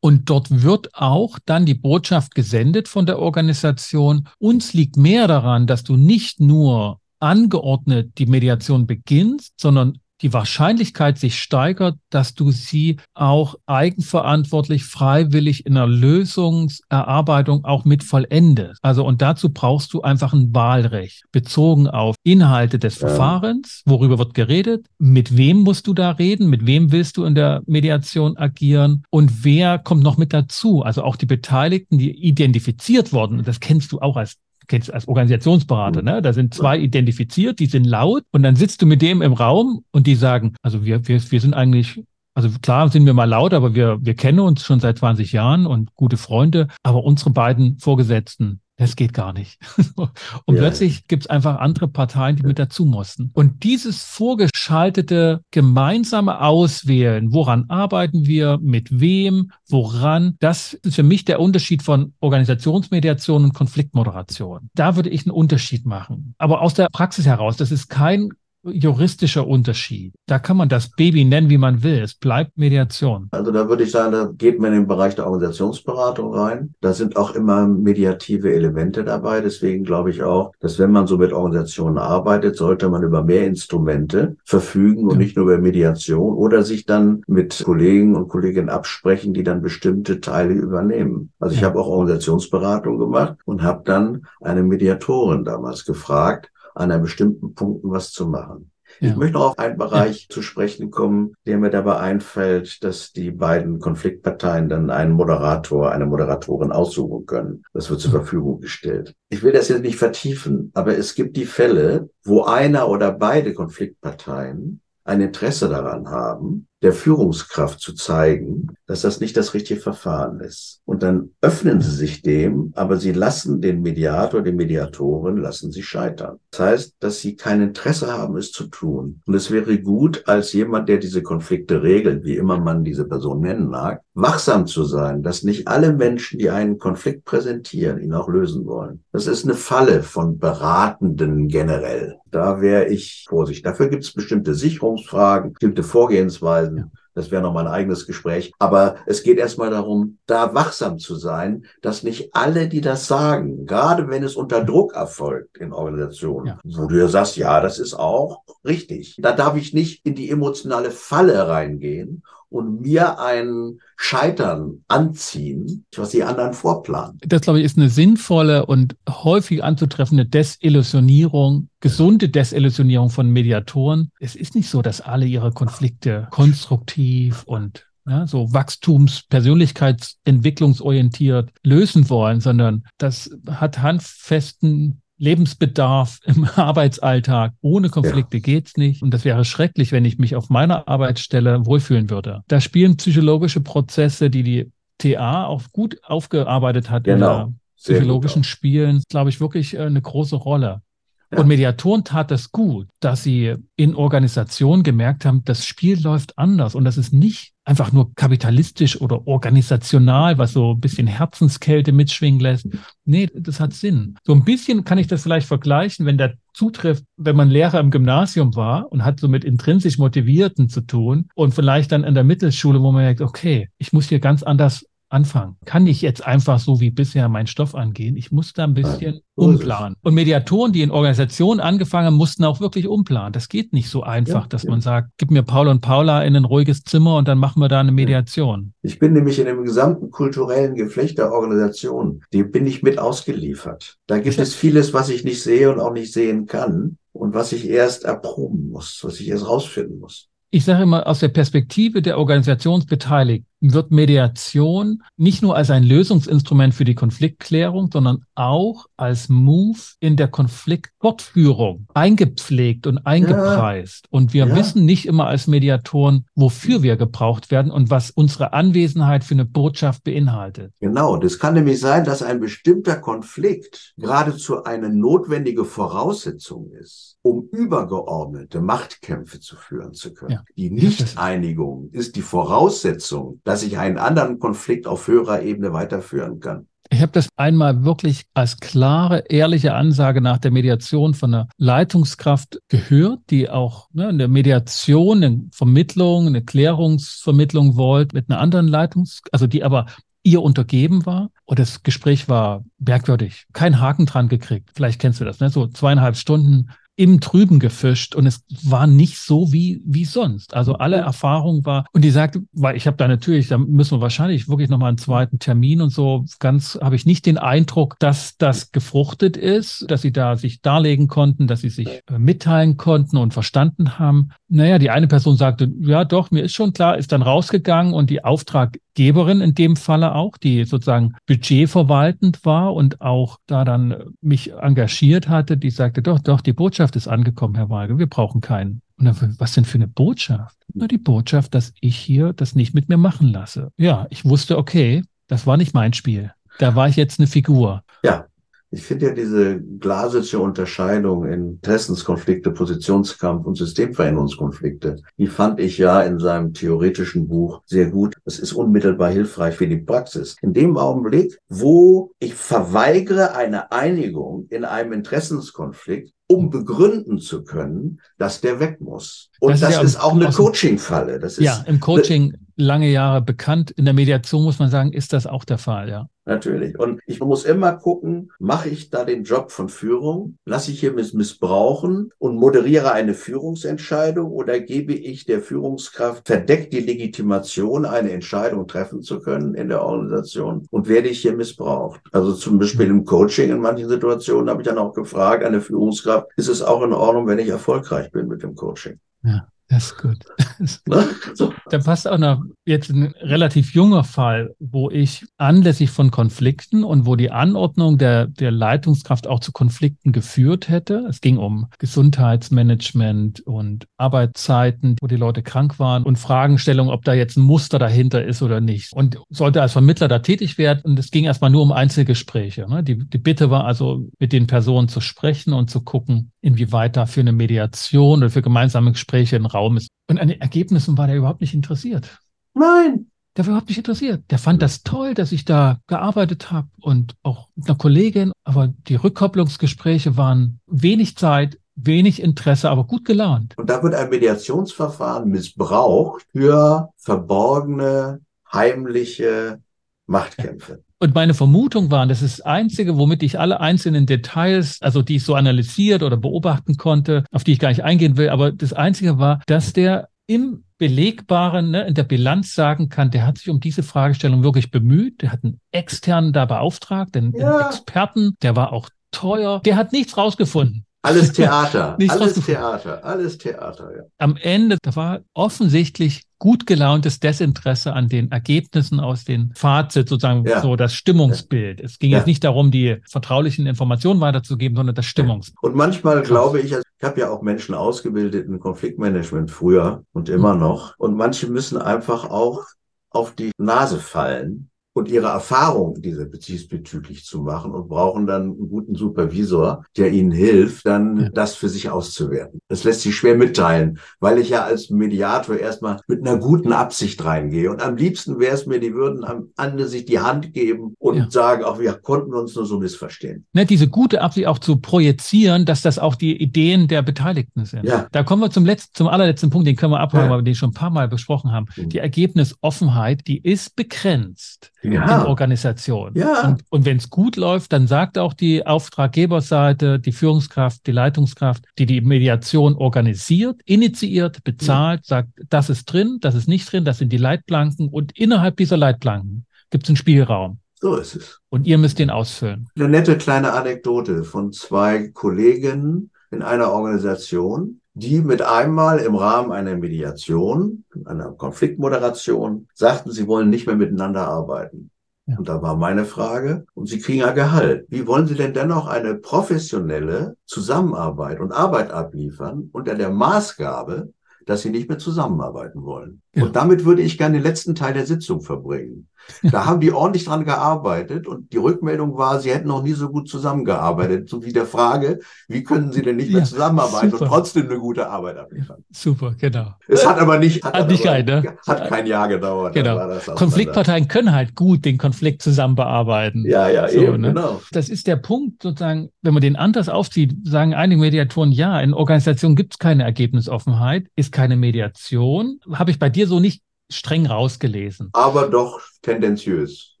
Speaker 1: Und dort wird auch dann die Botschaft gesendet von der Organisation. Uns liegt mehr daran, dass du nicht nur angeordnet die Mediation beginnst, sondern die Wahrscheinlichkeit sich steigert, dass du sie auch eigenverantwortlich, freiwillig in der Lösungserarbeitung auch mit vollendest. Also und dazu brauchst du einfach ein Wahlrecht, bezogen auf Inhalte des ja. Verfahrens, worüber wird geredet, mit wem musst du da reden, mit wem willst du in der Mediation agieren und wer kommt noch mit dazu. Also auch die Beteiligten, die identifiziert wurden, das kennst du auch als kennst als Organisationsberater, ne? Da sind zwei identifiziert, die sind laut und dann sitzt du mit dem im Raum und die sagen, also wir, wir, wir sind eigentlich also klar sind wir mal laut, aber wir, wir kennen uns schon seit 20 Jahren und gute Freunde. Aber unsere beiden Vorgesetzten, das geht gar nicht. und ja. plötzlich gibt es einfach andere Parteien, die mit dazu mussten. Und dieses vorgeschaltete gemeinsame Auswählen, woran arbeiten wir, mit wem, woran, das ist für mich der Unterschied von Organisationsmediation und Konfliktmoderation. Da würde ich einen Unterschied machen. Aber aus der Praxis heraus, das ist kein juristischer Unterschied. Da kann man das Baby nennen, wie man will. Es bleibt Mediation.
Speaker 2: Also da würde ich sagen, da geht man in den Bereich der Organisationsberatung rein. Da sind auch immer mediative Elemente dabei. Deswegen glaube ich auch, dass wenn man so mit Organisationen arbeitet, sollte man über mehr Instrumente verfügen und ja. nicht nur über Mediation oder sich dann mit Kollegen und Kolleginnen absprechen, die dann bestimmte Teile übernehmen. Also ich ja. habe auch Organisationsberatung gemacht und habe dann eine Mediatorin damals gefragt, an einem bestimmten Punkten was zu machen. Ja. Ich möchte noch auf einen Bereich ja. zu sprechen kommen, der mir dabei einfällt, dass die beiden Konfliktparteien dann einen Moderator, eine Moderatorin aussuchen können. Das wird zur. Verfügung gestellt. Ich will das jetzt nicht vertiefen, aber es gibt die Fälle, wo einer oder beide Konfliktparteien ein Interesse daran haben, der Führungskraft zu zeigen, dass das nicht das richtige Verfahren ist. Und dann öffnen sie sich dem, aber sie lassen den Mediator, den Mediatoren, lassen sie scheitern. Das heißt, dass sie kein Interesse haben, es zu tun. Und es wäre gut, als jemand, der diese Konflikte regelt, wie immer man diese Person nennen mag, wachsam zu sein, dass nicht alle Menschen, die einen Konflikt präsentieren, ihn auch lösen wollen. Das ist eine Falle von Beratenden generell. Da wäre ich vorsichtig. Dafür gibt es bestimmte Sicherungsfragen, bestimmte Vorgehensweisen, werden. Das wäre nochmal ein eigenes Gespräch. Aber es geht erstmal darum, da wachsam zu sein, dass nicht alle, die das sagen, gerade wenn es unter Druck erfolgt in Organisationen, ja. wo du ja sagst, ja, das ist auch richtig. Da darf ich nicht in die emotionale Falle reingehen und mir ein Scheitern anziehen, was die anderen vorplanen.
Speaker 1: Das, glaube ich, ist eine sinnvolle und häufig anzutreffende Desillusionierung, gesunde Desillusionierung von Mediatoren. Es ist nicht so, dass alle ihre Konflikte konstruktiv und ja, so Wachstums-, Persönlichkeitsentwicklungsorientiert lösen wollen, sondern das hat handfesten Lebensbedarf im Arbeitsalltag. Ohne Konflikte ja. geht's nicht. Und das wäre schrecklich, wenn ich mich auf meiner Arbeitsstelle wohlfühlen würde. Da spielen psychologische Prozesse, die die TA auch gut aufgearbeitet hat
Speaker 2: genau.
Speaker 1: in psychologischen Spielen, glaube ich, wirklich äh, eine große Rolle. Ja. Und Mediatoren tat das gut, dass sie in Organisationen gemerkt haben, das Spiel läuft anders und das ist nicht einfach nur kapitalistisch oder organisational, was so ein bisschen Herzenskälte mitschwingen lässt. Nee, das hat Sinn. So ein bisschen kann ich das vielleicht vergleichen, wenn der zutrifft, wenn man Lehrer im Gymnasium war und hat so mit intrinsisch Motivierten zu tun und vielleicht dann in der Mittelschule, wo man merkt, okay, ich muss hier ganz anders anfangen. Kann ich jetzt einfach so wie bisher meinen Stoff angehen? Ich muss da ein bisschen umplanen. Und Mediatoren, die in Organisationen angefangen haben, mussten auch wirklich umplanen. Das geht nicht so einfach, ja, dass ja. man sagt, gib mir Paul und Paula in ein ruhiges Zimmer und dann machen wir da eine Mediation.
Speaker 2: Ich bin nämlich in dem gesamten kulturellen Geflecht der Organisation, die bin ich mit ausgeliefert. Da gibt es vieles, was ich nicht sehe und auch nicht sehen kann und was ich erst erproben muss, was ich erst rausfinden muss.
Speaker 1: Ich sage immer, aus der Perspektive der Organisationsbeteiligten wird Mediation nicht nur als ein Lösungsinstrument für die Konfliktklärung, sondern auch als Move in der Konfliktfortführung eingepflegt und eingepreist. Ja. Und wir ja. wissen nicht immer als Mediatoren, wofür wir gebraucht werden und was unsere Anwesenheit für eine Botschaft beinhaltet.
Speaker 2: Genau, das kann nämlich sein, dass ein bestimmter Konflikt geradezu eine notwendige Voraussetzung ist, um übergeordnete Machtkämpfe zu führen zu können. Ja. Die Nichteinigung ist die Voraussetzung, dass ich einen anderen Konflikt auf höherer Ebene weiterführen kann.
Speaker 1: Ich habe das einmal wirklich als klare, ehrliche Ansage nach der Mediation von einer Leitungskraft gehört, die auch ne, in der Mediation, eine Vermittlung, eine Klärungsvermittlung wollte mit einer anderen Leitungs, also die aber ihr untergeben war. Und das Gespräch war merkwürdig. Kein Haken dran gekriegt. Vielleicht kennst du das, ne? So zweieinhalb Stunden im Trüben gefischt und es war nicht so wie wie sonst. Also alle Erfahrung war und die sagte, weil ich habe da natürlich, da müssen wir wahrscheinlich wirklich noch mal einen zweiten Termin und so ganz habe ich nicht den Eindruck, dass das gefruchtet ist, dass sie da sich darlegen konnten, dass sie sich äh, mitteilen konnten und verstanden haben. Naja, die eine Person sagte, ja doch, mir ist schon klar, ist dann rausgegangen und die Auftraggeberin in dem Falle auch, die sozusagen budgetverwaltend war und auch da dann mich engagiert hatte, die sagte, doch, doch, die Botschaft ist angekommen, Herr Weigel, wir brauchen keinen. Und dann, was denn für eine Botschaft? Na, die Botschaft, dass ich hier das nicht mit mir machen lasse. Ja, ich wusste, okay, das war nicht mein Spiel. Da war ich jetzt eine Figur.
Speaker 2: Ja, ich finde ja diese Glasische Unterscheidung in Interessenskonflikte, Positionskampf und Systemveränderungskonflikte, die fand ich ja in seinem theoretischen Buch sehr gut. Es ist unmittelbar hilfreich für die Praxis. In dem Augenblick, wo ich verweigere eine Einigung in einem Interessenskonflikt, um begründen zu können, dass der weg muss. Und das, das ist, ja ist, auch eine Coaching-Falle. Das ist
Speaker 1: ja im Coaching lange Jahre bekannt. In der Mediation muss man sagen, ist das auch der Fall, ja.
Speaker 2: Natürlich. Und ich muss immer gucken, mache ich da den Job von Führung? Lasse ich hier missbrauchen und moderiere eine Führungsentscheidung oder gebe ich der Führungskraft verdeckt die Legitimation, eine Entscheidung treffen zu können in der Organisation und werde ich hier missbraucht? Also zum Beispiel im Coaching in manchen Situationen habe ich dann auch gefragt, eine Führungskraft, ist es auch in Ordnung, wenn ich erfolgreich bin mit dem Coaching?
Speaker 1: Ja. Das ist gut. Ne? so. Dann passt auch noch jetzt ein relativ junger Fall, wo ich anlässlich von Konflikten und wo die Anordnung der, der Leitungskraft auch zu Konflikten geführt hätte. Es ging um Gesundheitsmanagement und Arbeitszeiten, wo die Leute krank waren und Fragestellung, ob da jetzt ein Muster dahinter ist oder nicht. Und sollte als Vermittler da tätig werden. Und es ging erstmal nur um Einzelgespräche. Ne? Die, die Bitte war also, mit den Personen zu sprechen und zu gucken, inwieweit da für eine Mediation oder für gemeinsame Gespräche ein Raum ist. Und an den Ergebnissen war der überhaupt nicht interessiert.
Speaker 2: Nein.
Speaker 1: Der war überhaupt nicht interessiert. Der fand das toll, dass ich da gearbeitet habe und auch mit einer Kollegin. Aber die Rückkopplungsgespräche waren wenig Zeit, wenig Interesse, aber gut gelaunt.
Speaker 2: Und da wird ein Mediationsverfahren missbraucht für verborgene, heimliche Machtkämpfe.
Speaker 1: Und meine Vermutung war, das ist das Einzige, womit ich alle einzelnen Details, also die ich so analysiert oder beobachten konnte, auf die ich gar nicht eingehen will, aber das Einzige war, dass der im Belegbaren, ne, in der Bilanz sagen kann, der hat sich um diese Fragestellung wirklich bemüht, der hat einen externen da beauftragt, den, ja. den Experten, der war auch teuer, der hat nichts rausgefunden.
Speaker 2: Alles Theater, alles Theater, alles Theater, ja.
Speaker 1: Am Ende, da war offensichtlich gut gelauntes Desinteresse an den Ergebnissen aus den Fazit, sozusagen ja. so das Stimmungsbild. Es ging ja. jetzt nicht darum, die vertraulichen Informationen weiterzugeben, sondern das Stimmungsbild.
Speaker 2: Und manchmal glaube ich, also ich habe ja auch Menschen ausgebildet in Konfliktmanagement früher und immer mhm. noch. Und manche müssen einfach auch auf die Nase fallen und ihre Erfahrung diese diesbezüglich zu machen und brauchen dann einen guten Supervisor, der ihnen hilft, dann ja. das für sich auszuwerten. Das lässt sich schwer mitteilen, weil ich ja als Mediator erstmal mit einer guten Absicht reingehe. Und am liebsten wäre es mir, die würden am Ende sich die Hand geben und ja. sagen, auch wir konnten uns nur so missverstehen.
Speaker 1: Ne, diese gute Absicht auch zu projizieren, dass das auch die Ideen der Beteiligten sind. Ja. Da kommen wir zum letzten, zum allerletzten Punkt, den können wir abhaken, ja. weil wir den schon ein paar Mal besprochen haben. Mhm. Die Ergebnisoffenheit, die ist begrenzt ja. in Organisation. Ja. Und, und wenn es gut läuft, dann sagt auch die Auftraggeberseite, die Führungskraft, die Leitungskraft, die die Mediation organisiert, initiiert, bezahlt, ja. sagt, das ist drin, das ist nicht drin, das sind die Leitplanken und innerhalb dieser Leitplanken gibt es einen Spielraum.
Speaker 2: So ist es.
Speaker 1: Und ihr müsst den ausfüllen.
Speaker 2: Eine nette kleine Anekdote von zwei Kollegen in einer Organisation, die mit einmal im Rahmen einer Mediation, einer Konfliktmoderation, sagten, sie wollen nicht mehr miteinander arbeiten. Ja. Und da war meine Frage, und Sie kriegen ja Gehalt. Wie wollen Sie denn dennoch eine professionelle Zusammenarbeit und Arbeit abliefern unter der Maßgabe, dass Sie nicht mehr zusammenarbeiten wollen? Ja. Und damit würde ich gerne den letzten Teil der Sitzung verbringen. Da haben die ordentlich dran gearbeitet und die Rückmeldung war, sie hätten noch nie so gut zusammengearbeitet. So wie der Frage, wie können sie denn nicht mehr ja, zusammenarbeiten super. und trotzdem eine gute Arbeit abliefern?
Speaker 1: Super, genau.
Speaker 2: Es hat aber nicht,
Speaker 1: hat, hat nicht
Speaker 2: aber,
Speaker 1: kein, ne?
Speaker 2: hat kein Jahr gedauert.
Speaker 1: Genau. Konfliktparteien können halt gut den Konflikt zusammen bearbeiten.
Speaker 2: Ja, ja, so, eben, ne? genau.
Speaker 1: Das ist der Punkt sozusagen, wenn man den anders aufzieht, sagen einige Mediatoren, ja, in Organisationen gibt es keine Ergebnisoffenheit, ist keine Mediation. Habe ich bei dir so nicht streng rausgelesen.
Speaker 2: Aber doch tendenziös.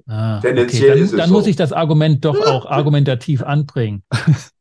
Speaker 1: Ah, Tendenziell okay. Dann, ist es dann so. muss ich das Argument doch auch argumentativ anbringen.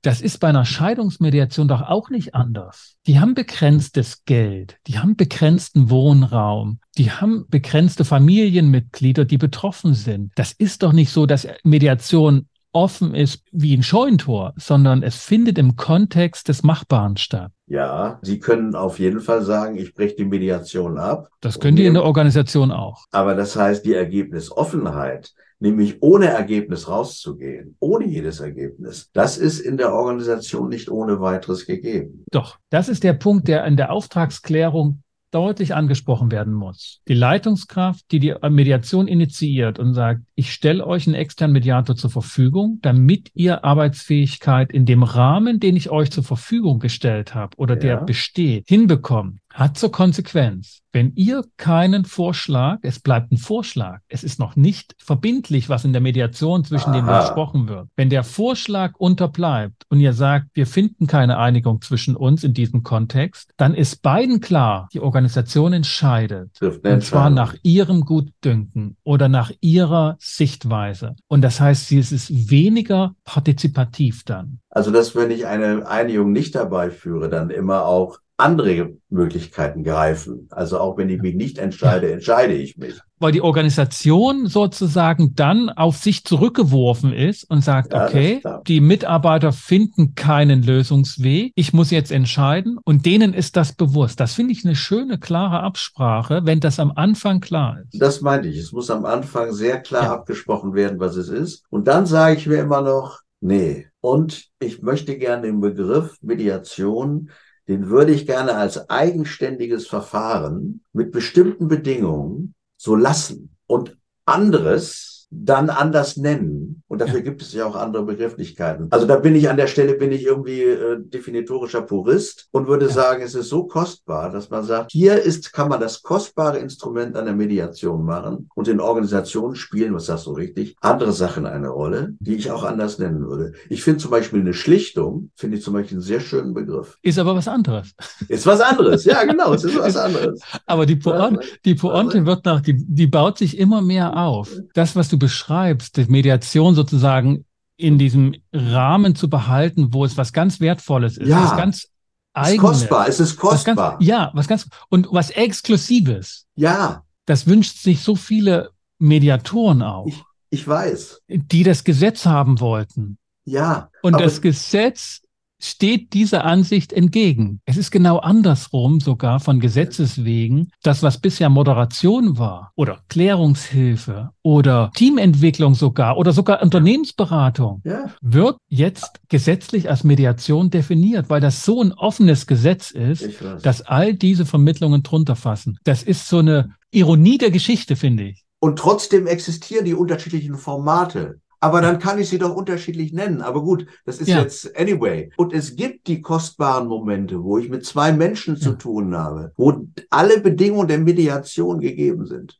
Speaker 1: Das ist bei einer Scheidungsmediation doch auch nicht anders. Die haben begrenztes Geld, die haben begrenzten Wohnraum, die haben begrenzte Familienmitglieder, die betroffen sind. Das ist doch nicht so, dass Mediation offen ist wie ein Scheuntor, sondern es findet im Kontext des Machbaren statt.
Speaker 2: Ja, Sie können auf jeden Fall sagen, ich breche die Mediation ab.
Speaker 1: Das können die in der Organisation auch.
Speaker 2: Aber das heißt, die Ergebnisoffenheit, nämlich ohne Ergebnis rauszugehen, ohne jedes Ergebnis, das ist in der Organisation nicht ohne weiteres gegeben.
Speaker 1: Doch, das ist der Punkt, der in der Auftragsklärung deutlich angesprochen werden muss. Die Leitungskraft, die die Mediation initiiert und sagt, ich stelle euch einen externen Mediator zur Verfügung, damit ihr Arbeitsfähigkeit in dem Rahmen, den ich euch zur Verfügung gestellt habe oder ja. der besteht, hinbekommt hat zur Konsequenz, wenn ihr keinen Vorschlag, es bleibt ein Vorschlag, es ist noch nicht verbindlich, was in der Mediation zwischen Aha. denen besprochen wird. Wenn der Vorschlag unterbleibt und ihr sagt, wir finden keine Einigung zwischen uns in diesem Kontext, dann ist beiden klar, die Organisation entscheidet. Und zwar nach ihrem Gutdünken oder nach ihrer Sichtweise. Und das heißt, sie ist weniger partizipativ dann.
Speaker 2: Also, dass wenn ich eine Einigung nicht dabei führe, dann immer auch andere Möglichkeiten greifen. Also auch wenn ich mich nicht entscheide, entscheide ich mich.
Speaker 1: Weil die Organisation sozusagen dann auf sich zurückgeworfen ist und sagt, ja, okay, die Mitarbeiter finden keinen Lösungsweg, ich muss jetzt entscheiden und denen ist das bewusst. Das finde ich eine schöne, klare Absprache, wenn das am Anfang klar ist.
Speaker 2: Das meinte ich. Es muss am Anfang sehr klar ja. abgesprochen werden, was es ist. Und dann sage ich mir immer noch, nee. Und ich möchte gerne den Begriff Mediation den würde ich gerne als eigenständiges Verfahren mit bestimmten Bedingungen so lassen. Und anderes dann anders nennen. Und dafür gibt es ja auch andere Begrifflichkeiten. Also da bin ich an der Stelle, bin ich irgendwie äh, definitorischer Purist und würde ja. sagen, es ist so kostbar, dass man sagt, hier ist, kann man das kostbare Instrument einer Mediation machen und in Organisationen spielen, was sagst du richtig, andere Sachen eine Rolle, die ich auch anders nennen würde. Ich finde zum Beispiel eine Schlichtung, finde ich zum Beispiel einen sehr schönen Begriff.
Speaker 1: Ist aber was anderes.
Speaker 2: Ist was anderes, ja genau, es ist was anderes.
Speaker 1: aber die Pointe, die Pointe wird nach, die, die baut sich immer mehr auf. Das, was du beschreibst, die Mediation sozusagen in diesem Rahmen zu behalten, wo es was ganz Wertvolles ist,
Speaker 2: ja.
Speaker 1: was ganz
Speaker 2: Eigenes. Es ist kostbar, es ist kostbar.
Speaker 1: Was ganz, ja, was ganz, und was Exklusives.
Speaker 2: Ja.
Speaker 1: Das wünscht sich so viele Mediatoren auch.
Speaker 2: Ich, ich weiß.
Speaker 1: Die das Gesetz haben wollten.
Speaker 2: Ja.
Speaker 1: Und das Gesetz steht dieser Ansicht entgegen. Es ist genau andersrum sogar von Gesetzes wegen. Das, was bisher Moderation war oder Klärungshilfe oder Teamentwicklung sogar oder sogar Unternehmensberatung, ja. wird jetzt gesetzlich als Mediation definiert, weil das so ein offenes Gesetz ist, dass all diese Vermittlungen drunter fassen. Das ist so eine Ironie der Geschichte, finde ich.
Speaker 2: Und trotzdem existieren die unterschiedlichen Formate. Aber dann kann ich sie doch unterschiedlich nennen. Aber gut, das ist ja. jetzt anyway. Und es gibt die kostbaren Momente, wo ich mit zwei Menschen zu tun habe, wo alle Bedingungen der Mediation gegeben sind.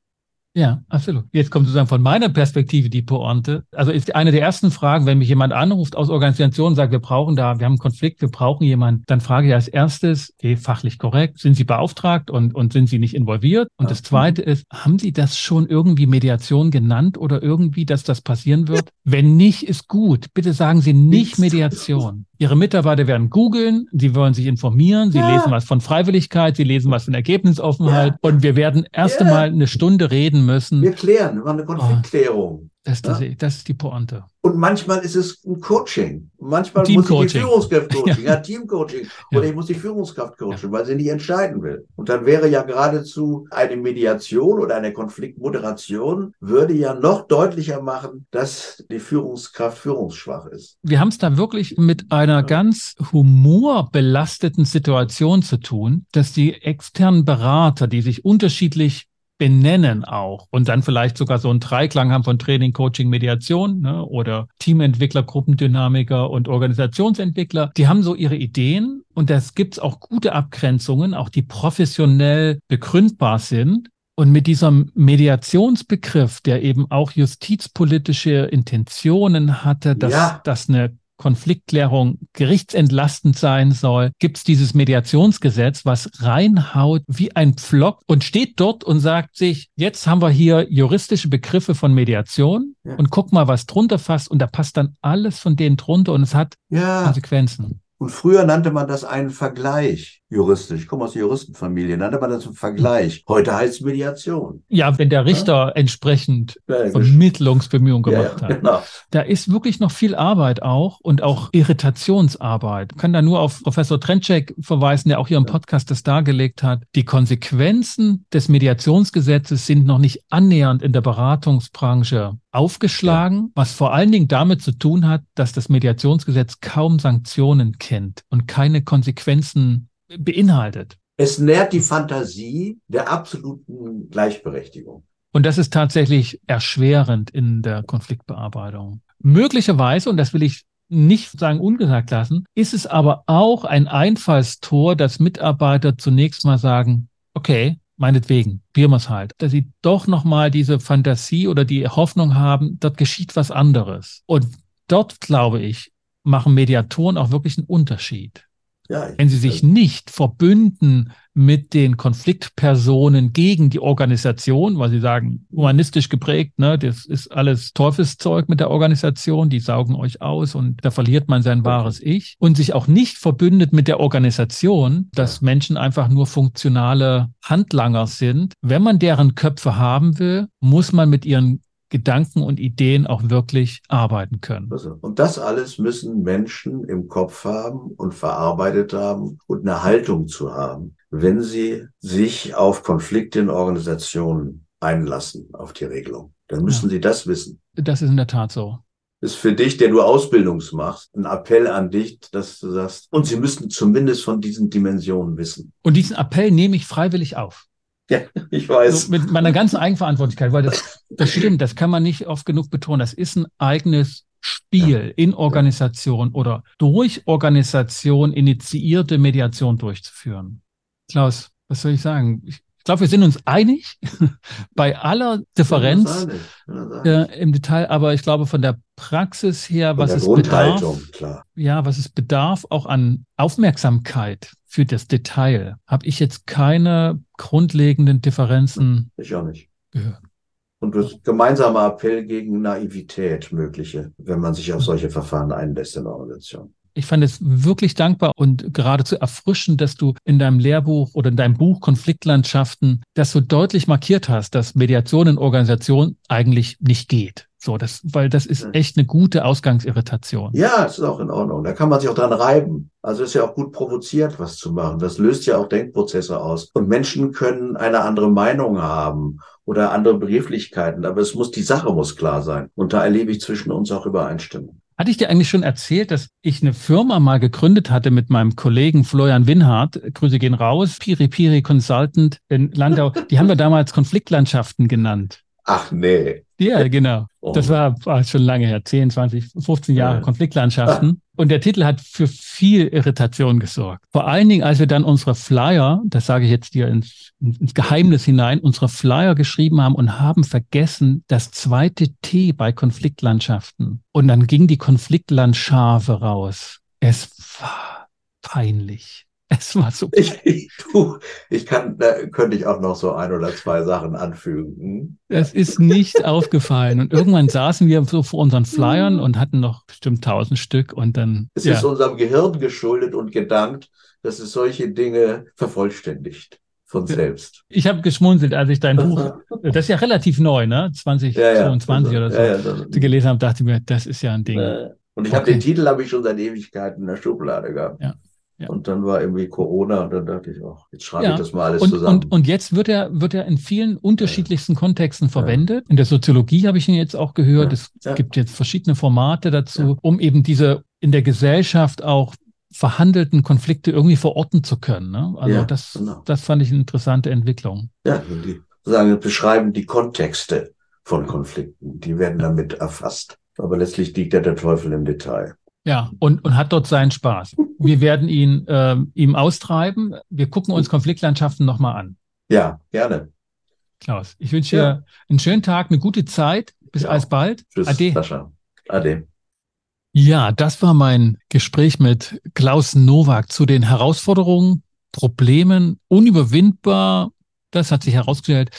Speaker 1: Ja, absolut. Jetzt kommt sozusagen von meiner Perspektive die Pointe. Also ist eine der ersten Fragen, wenn mich jemand anruft aus Organisationen und sagt, wir brauchen da, wir haben einen Konflikt, wir brauchen jemanden, dann frage ich als erstes, okay, fachlich korrekt, sind Sie beauftragt und, und sind Sie nicht involviert? Und das zweite ist, haben Sie das schon irgendwie Mediation genannt oder irgendwie, dass das passieren wird? Wenn nicht, ist gut. Bitte sagen Sie nicht Mediation. Ihre Mitarbeiter werden googeln, sie wollen sich informieren, sie ja. lesen was von Freiwilligkeit, sie lesen was von Ergebnisoffenheit ja. und wir werden erst ja. einmal eine Stunde reden müssen.
Speaker 2: Wir klären, wir machen eine Konfliktklärung.
Speaker 1: Oh, das, das, das ist die Pointe.
Speaker 2: Und manchmal ist es ein Coaching. Manchmal muss ich die Führungskraft coachen, ja, ja Teamcoaching. Ja. Oder ich muss die Führungskraft coachen, ja. weil sie nicht entscheiden will. Und dann wäre ja geradezu eine Mediation oder eine Konfliktmoderation würde ja noch deutlicher machen, dass die Führungskraft führungsschwach ist.
Speaker 1: Wir haben es da wirklich mit einer ganz humorbelasteten Situation zu tun, dass die externen Berater, die sich unterschiedlich benennen auch und dann vielleicht sogar so einen Dreiklang haben von Training, Coaching, Mediation ne, oder Teamentwickler, Gruppendynamiker und Organisationsentwickler. Die haben so ihre Ideen und das gibt's auch gute Abgrenzungen, auch die professionell begründbar sind. Und mit diesem Mediationsbegriff, der eben auch justizpolitische Intentionen hatte, dass ja. das eine Konfliktklärung gerichtsentlastend sein soll, gibt es dieses Mediationsgesetz, was reinhaut wie ein Pflock und steht dort und sagt sich, jetzt haben wir hier juristische Begriffe von Mediation ja. und guck mal, was drunter fasst und da passt dann alles von denen drunter und es hat ja. Konsequenzen.
Speaker 2: Und früher nannte man das einen Vergleich juristisch. Ich komme aus der Juristenfamilie, nannte man das einen Vergleich. Heute heißt es Mediation.
Speaker 1: Ja, wenn der Richter ja? entsprechend ja, Vermittlungsbemühungen gemacht ja, hat. Genau. Da ist wirklich noch viel Arbeit auch und auch Irritationsarbeit. Ich kann da nur auf Professor Trentschek verweisen, der auch hier im Podcast das dargelegt hat. Die Konsequenzen des Mediationsgesetzes sind noch nicht annähernd in der Beratungsbranche aufgeschlagen, was vor allen Dingen damit zu tun hat, dass das Mediationsgesetz kaum Sanktionen kennt und keine Konsequenzen beinhaltet.
Speaker 2: Es nährt die Fantasie der absoluten Gleichberechtigung.
Speaker 1: Und das ist tatsächlich erschwerend in der Konfliktbearbeitung. Möglicherweise, und das will ich nicht sagen ungesagt lassen, ist es aber auch ein Einfallstor, dass Mitarbeiter zunächst mal sagen, okay, meinetwegen, wir es halt, dass sie doch nochmal diese Fantasie oder die Hoffnung haben, dort geschieht was anderes. Und dort, glaube ich, machen Mediatoren auch wirklich einen Unterschied. Ja, Wenn sie sich nicht verbünden mit den Konfliktpersonen gegen die Organisation, weil sie sagen, humanistisch geprägt, ne, das ist alles Teufelszeug mit der Organisation, die saugen euch aus und da verliert man sein wahres Ich. Und sich auch nicht verbündet mit der Organisation, dass. Menschen einfach nur funktionale Handlanger sind. Wenn man deren Köpfe haben will, muss man mit ihren Gedanken und Ideen auch wirklich arbeiten können.
Speaker 2: Also, und das alles müssen Menschen im Kopf haben und verarbeitet haben und eine Haltung zu haben, wenn sie sich auf Konflikte in Organisationen einlassen, auf die Regelung. Dann müssen ja. sie das wissen.
Speaker 1: Das ist in der Tat so
Speaker 2: ist für dich, der du Ausbildungs machst, ein Appell an dich, dass du sagst, und sie müssten zumindest von diesen Dimensionen wissen.
Speaker 1: Und diesen Appell nehme ich freiwillig auf.
Speaker 2: Ja, ich weiß.
Speaker 1: So mit meiner ganzen Eigenverantwortlichkeit, weil das, das stimmt, das kann man nicht oft genug betonen. Das ist ein eigenes Spiel in Organisation oder durch Organisation initiierte Mediation durchzuführen. Klaus, was soll ich sagen? Ich ich glaube, wir sind uns einig bei aller Differenz äh, im Detail, aber ich glaube von der Praxis her, was es bedarf, klar. ja, was es bedarf, auch an Aufmerksamkeit für das Detail, habe ich jetzt keine grundlegenden Differenzen.
Speaker 2: Ich auch nicht. Gehört. Und das gemeinsame Appell gegen Naivität mögliche, wenn man sich auf solche Verfahren einlässt in der Organisation.
Speaker 1: Ich fand es wirklich dankbar und geradezu erfrischend, dass du in deinem Lehrbuch oder in deinem Buch Konfliktlandschaften das so deutlich markiert hast, dass Mediation in Organisation eigentlich nicht geht So, das, weil das ist echt eine gute Ausgangsirritation.
Speaker 2: Ja, es ist auch in Ordnung. Da kann man sich auch dran reiben. Also ist ja auch gut provoziert, was zu machen. Das löst ja auch Denkprozesse aus. Und Menschen können eine andere Meinung haben oder andere Begrifflichkeiten, aber es muss, die Sache muss klar sein. Und da erlebe ich zwischen uns auch Übereinstimmung.
Speaker 1: Hatte ich dir eigentlich schon erzählt, dass ich eine Firma mal gegründet hatte mit meinem Kollegen Florian Winhardt? Grüße gehen raus. Piri Piri Consultant in Landau. Die haben wir damals Konfliktlandschaften genannt.
Speaker 2: Ach nee.
Speaker 1: Ja, genau. Oh. Das war, schon lange her, 10, 20, 15 Jahre ja. Konfliktlandschaften. Und der Titel hat für viel Irritation gesorgt. Vor allen Dingen, als wir dann unsere Flyer, das sage ich jetzt dir ins, ins Geheimnis hinein, unsere Flyer geschrieben haben und haben vergessen das zweite T bei Konfliktlandschaften. Und dann ging die Konfliktlandschafe raus. Es war peinlich. Es war so.
Speaker 2: Ich, ich, du, ich kann, da könnte ich auch noch so ein oder zwei Sachen anfügen. Hm?
Speaker 1: Es ist nicht aufgefallen. Und irgendwann saßen wir so vor unseren Flyern und hatten noch bestimmt tausend Stück und dann.
Speaker 2: Es ja. ist unserem Gehirn geschuldet und gedankt, dass es solche Dinge vervollständigt von selbst.
Speaker 1: Ich habe geschmunzelt, als ich dein Buch, das ist ja relativ neu, ne? 2022 ja, ja. oder so, ja, ja, gelesen habe, dachte ich mir, das ist ja ein Ding.
Speaker 2: Und ich okay. habe den Titel habe ich schon seit Ewigkeiten in der Schublade gehabt.
Speaker 1: Ja.
Speaker 2: Ja. Und dann war irgendwie Corona und dann dachte ich, auch, jetzt schreibe ja. ich das mal alles
Speaker 1: und,
Speaker 2: zusammen.
Speaker 1: Und, und jetzt wird er, wird er in vielen unterschiedlichsten Kontexten verwendet. In der Soziologie habe ich ihn jetzt auch gehört. Es gibt jetzt verschiedene Formate dazu, um eben diese in der Gesellschaft auch verhandelten Konflikte irgendwie verorten zu können. Ne? Also das, genau. das fand ich eine interessante Entwicklung.
Speaker 2: Ja, die sagen, beschreiben die Kontexte von Konflikten. Die werden damit erfasst. Aber letztlich liegt ja der Teufel im Detail.
Speaker 1: Ja, und, und hat dort seinen Spaß. Wir werden ihn äh, ihm austreiben. Wir gucken uns Konfliktlandschaften nochmal an.
Speaker 2: Ja, gerne.
Speaker 1: Klaus, ich wünsche ja. dir einen schönen Tag, eine gute Zeit. Bis ja. alsbald.
Speaker 2: Tschüss, Ade. Sascha. Ade.
Speaker 1: Ja, das war mein Gespräch mit Klaus Nowak zu den Herausforderungen, Problemen, unüberwindbar, das hat sich herausgestellt,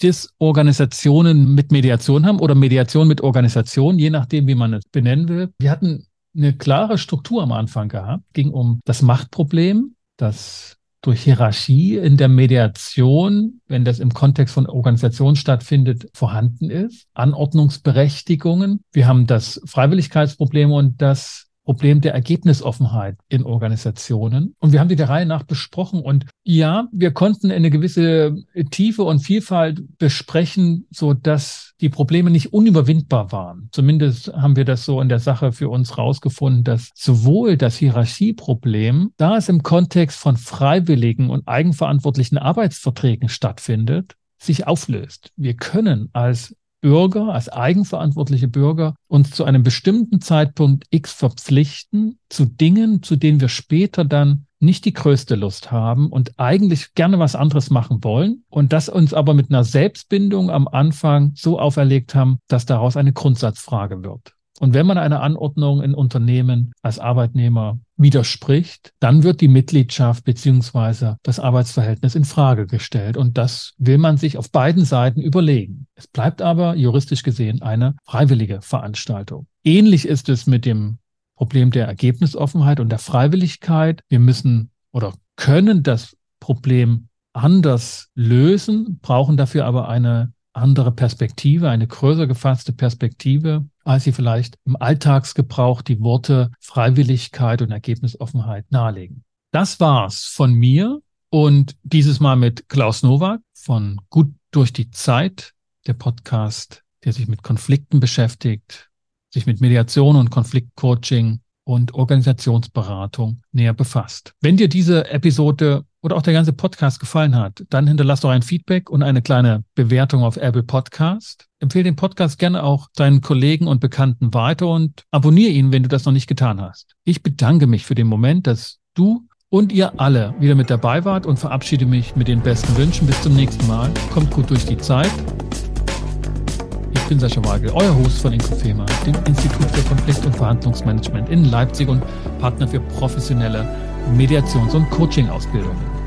Speaker 1: dass Organisationen mit Mediation haben oder Mediation mit Organisation, je nachdem, wie man es benennen will. Wir hatten eine klare Struktur am Anfang gehabt. Ging um das Machtproblem, das durch Hierarchie in der Mediation, wenn das im Kontext von Organisation stattfindet, vorhanden ist. Anordnungsberechtigungen. Wir haben das Freiwilligkeitsproblem und das Problem der Ergebnisoffenheit in Organisationen. Und wir haben die der Reihe nach besprochen. Und ja, wir konnten eine gewisse Tiefe und Vielfalt besprechen, so dass die Probleme nicht unüberwindbar waren. Zumindest haben wir das so in der Sache für uns rausgefunden, dass sowohl das Hierarchieproblem, da es im Kontext von freiwilligen und eigenverantwortlichen Arbeitsverträgen stattfindet, sich auflöst. Wir können als Bürger, als eigenverantwortliche Bürger uns zu einem bestimmten Zeitpunkt X verpflichten zu Dingen, zu denen wir später dann nicht die größte Lust haben und eigentlich gerne was anderes machen wollen und das uns aber mit einer Selbstbindung am Anfang so auferlegt haben, dass daraus eine Grundsatzfrage wird. Und wenn man einer Anordnung in Unternehmen als Arbeitnehmer widerspricht, dann wird die Mitgliedschaft beziehungsweise das Arbeitsverhältnis in Frage gestellt. Und das will man sich auf beiden Seiten überlegen. Es bleibt aber juristisch gesehen eine freiwillige Veranstaltung. Ähnlich ist es mit dem Problem der Ergebnisoffenheit und der Freiwilligkeit. Wir müssen oder können das Problem anders lösen, brauchen dafür aber eine andere Perspektive, eine größer gefasste Perspektive, als sie vielleicht im Alltagsgebrauch die Worte Freiwilligkeit und Ergebnisoffenheit nahelegen. Das war's von mir und dieses Mal mit Klaus Nowak von Gut durch die Zeit, der Podcast, der sich mit Konflikten beschäftigt, sich mit Mediation und Konfliktcoaching und Organisationsberatung näher befasst. Wenn dir diese Episode oder auch der ganze Podcast gefallen hat, dann hinterlass doch ein Feedback und eine kleine Bewertung auf Apple Podcast. Empfehle den Podcast gerne auch deinen Kollegen und Bekannten weiter und abonniere ihn, wenn du das noch nicht getan hast. Ich bedanke mich für den Moment, dass du und ihr alle wieder mit dabei wart und verabschiede mich mit den besten Wünschen. Bis zum nächsten Mal. Kommt gut durch die Zeit. Bin Sascha Weigel, euer Host von Inkofema, dem Institut für Konflikt- und Verhandlungsmanagement in Leipzig und Partner für professionelle Mediations- und Coaching-Ausbildungen.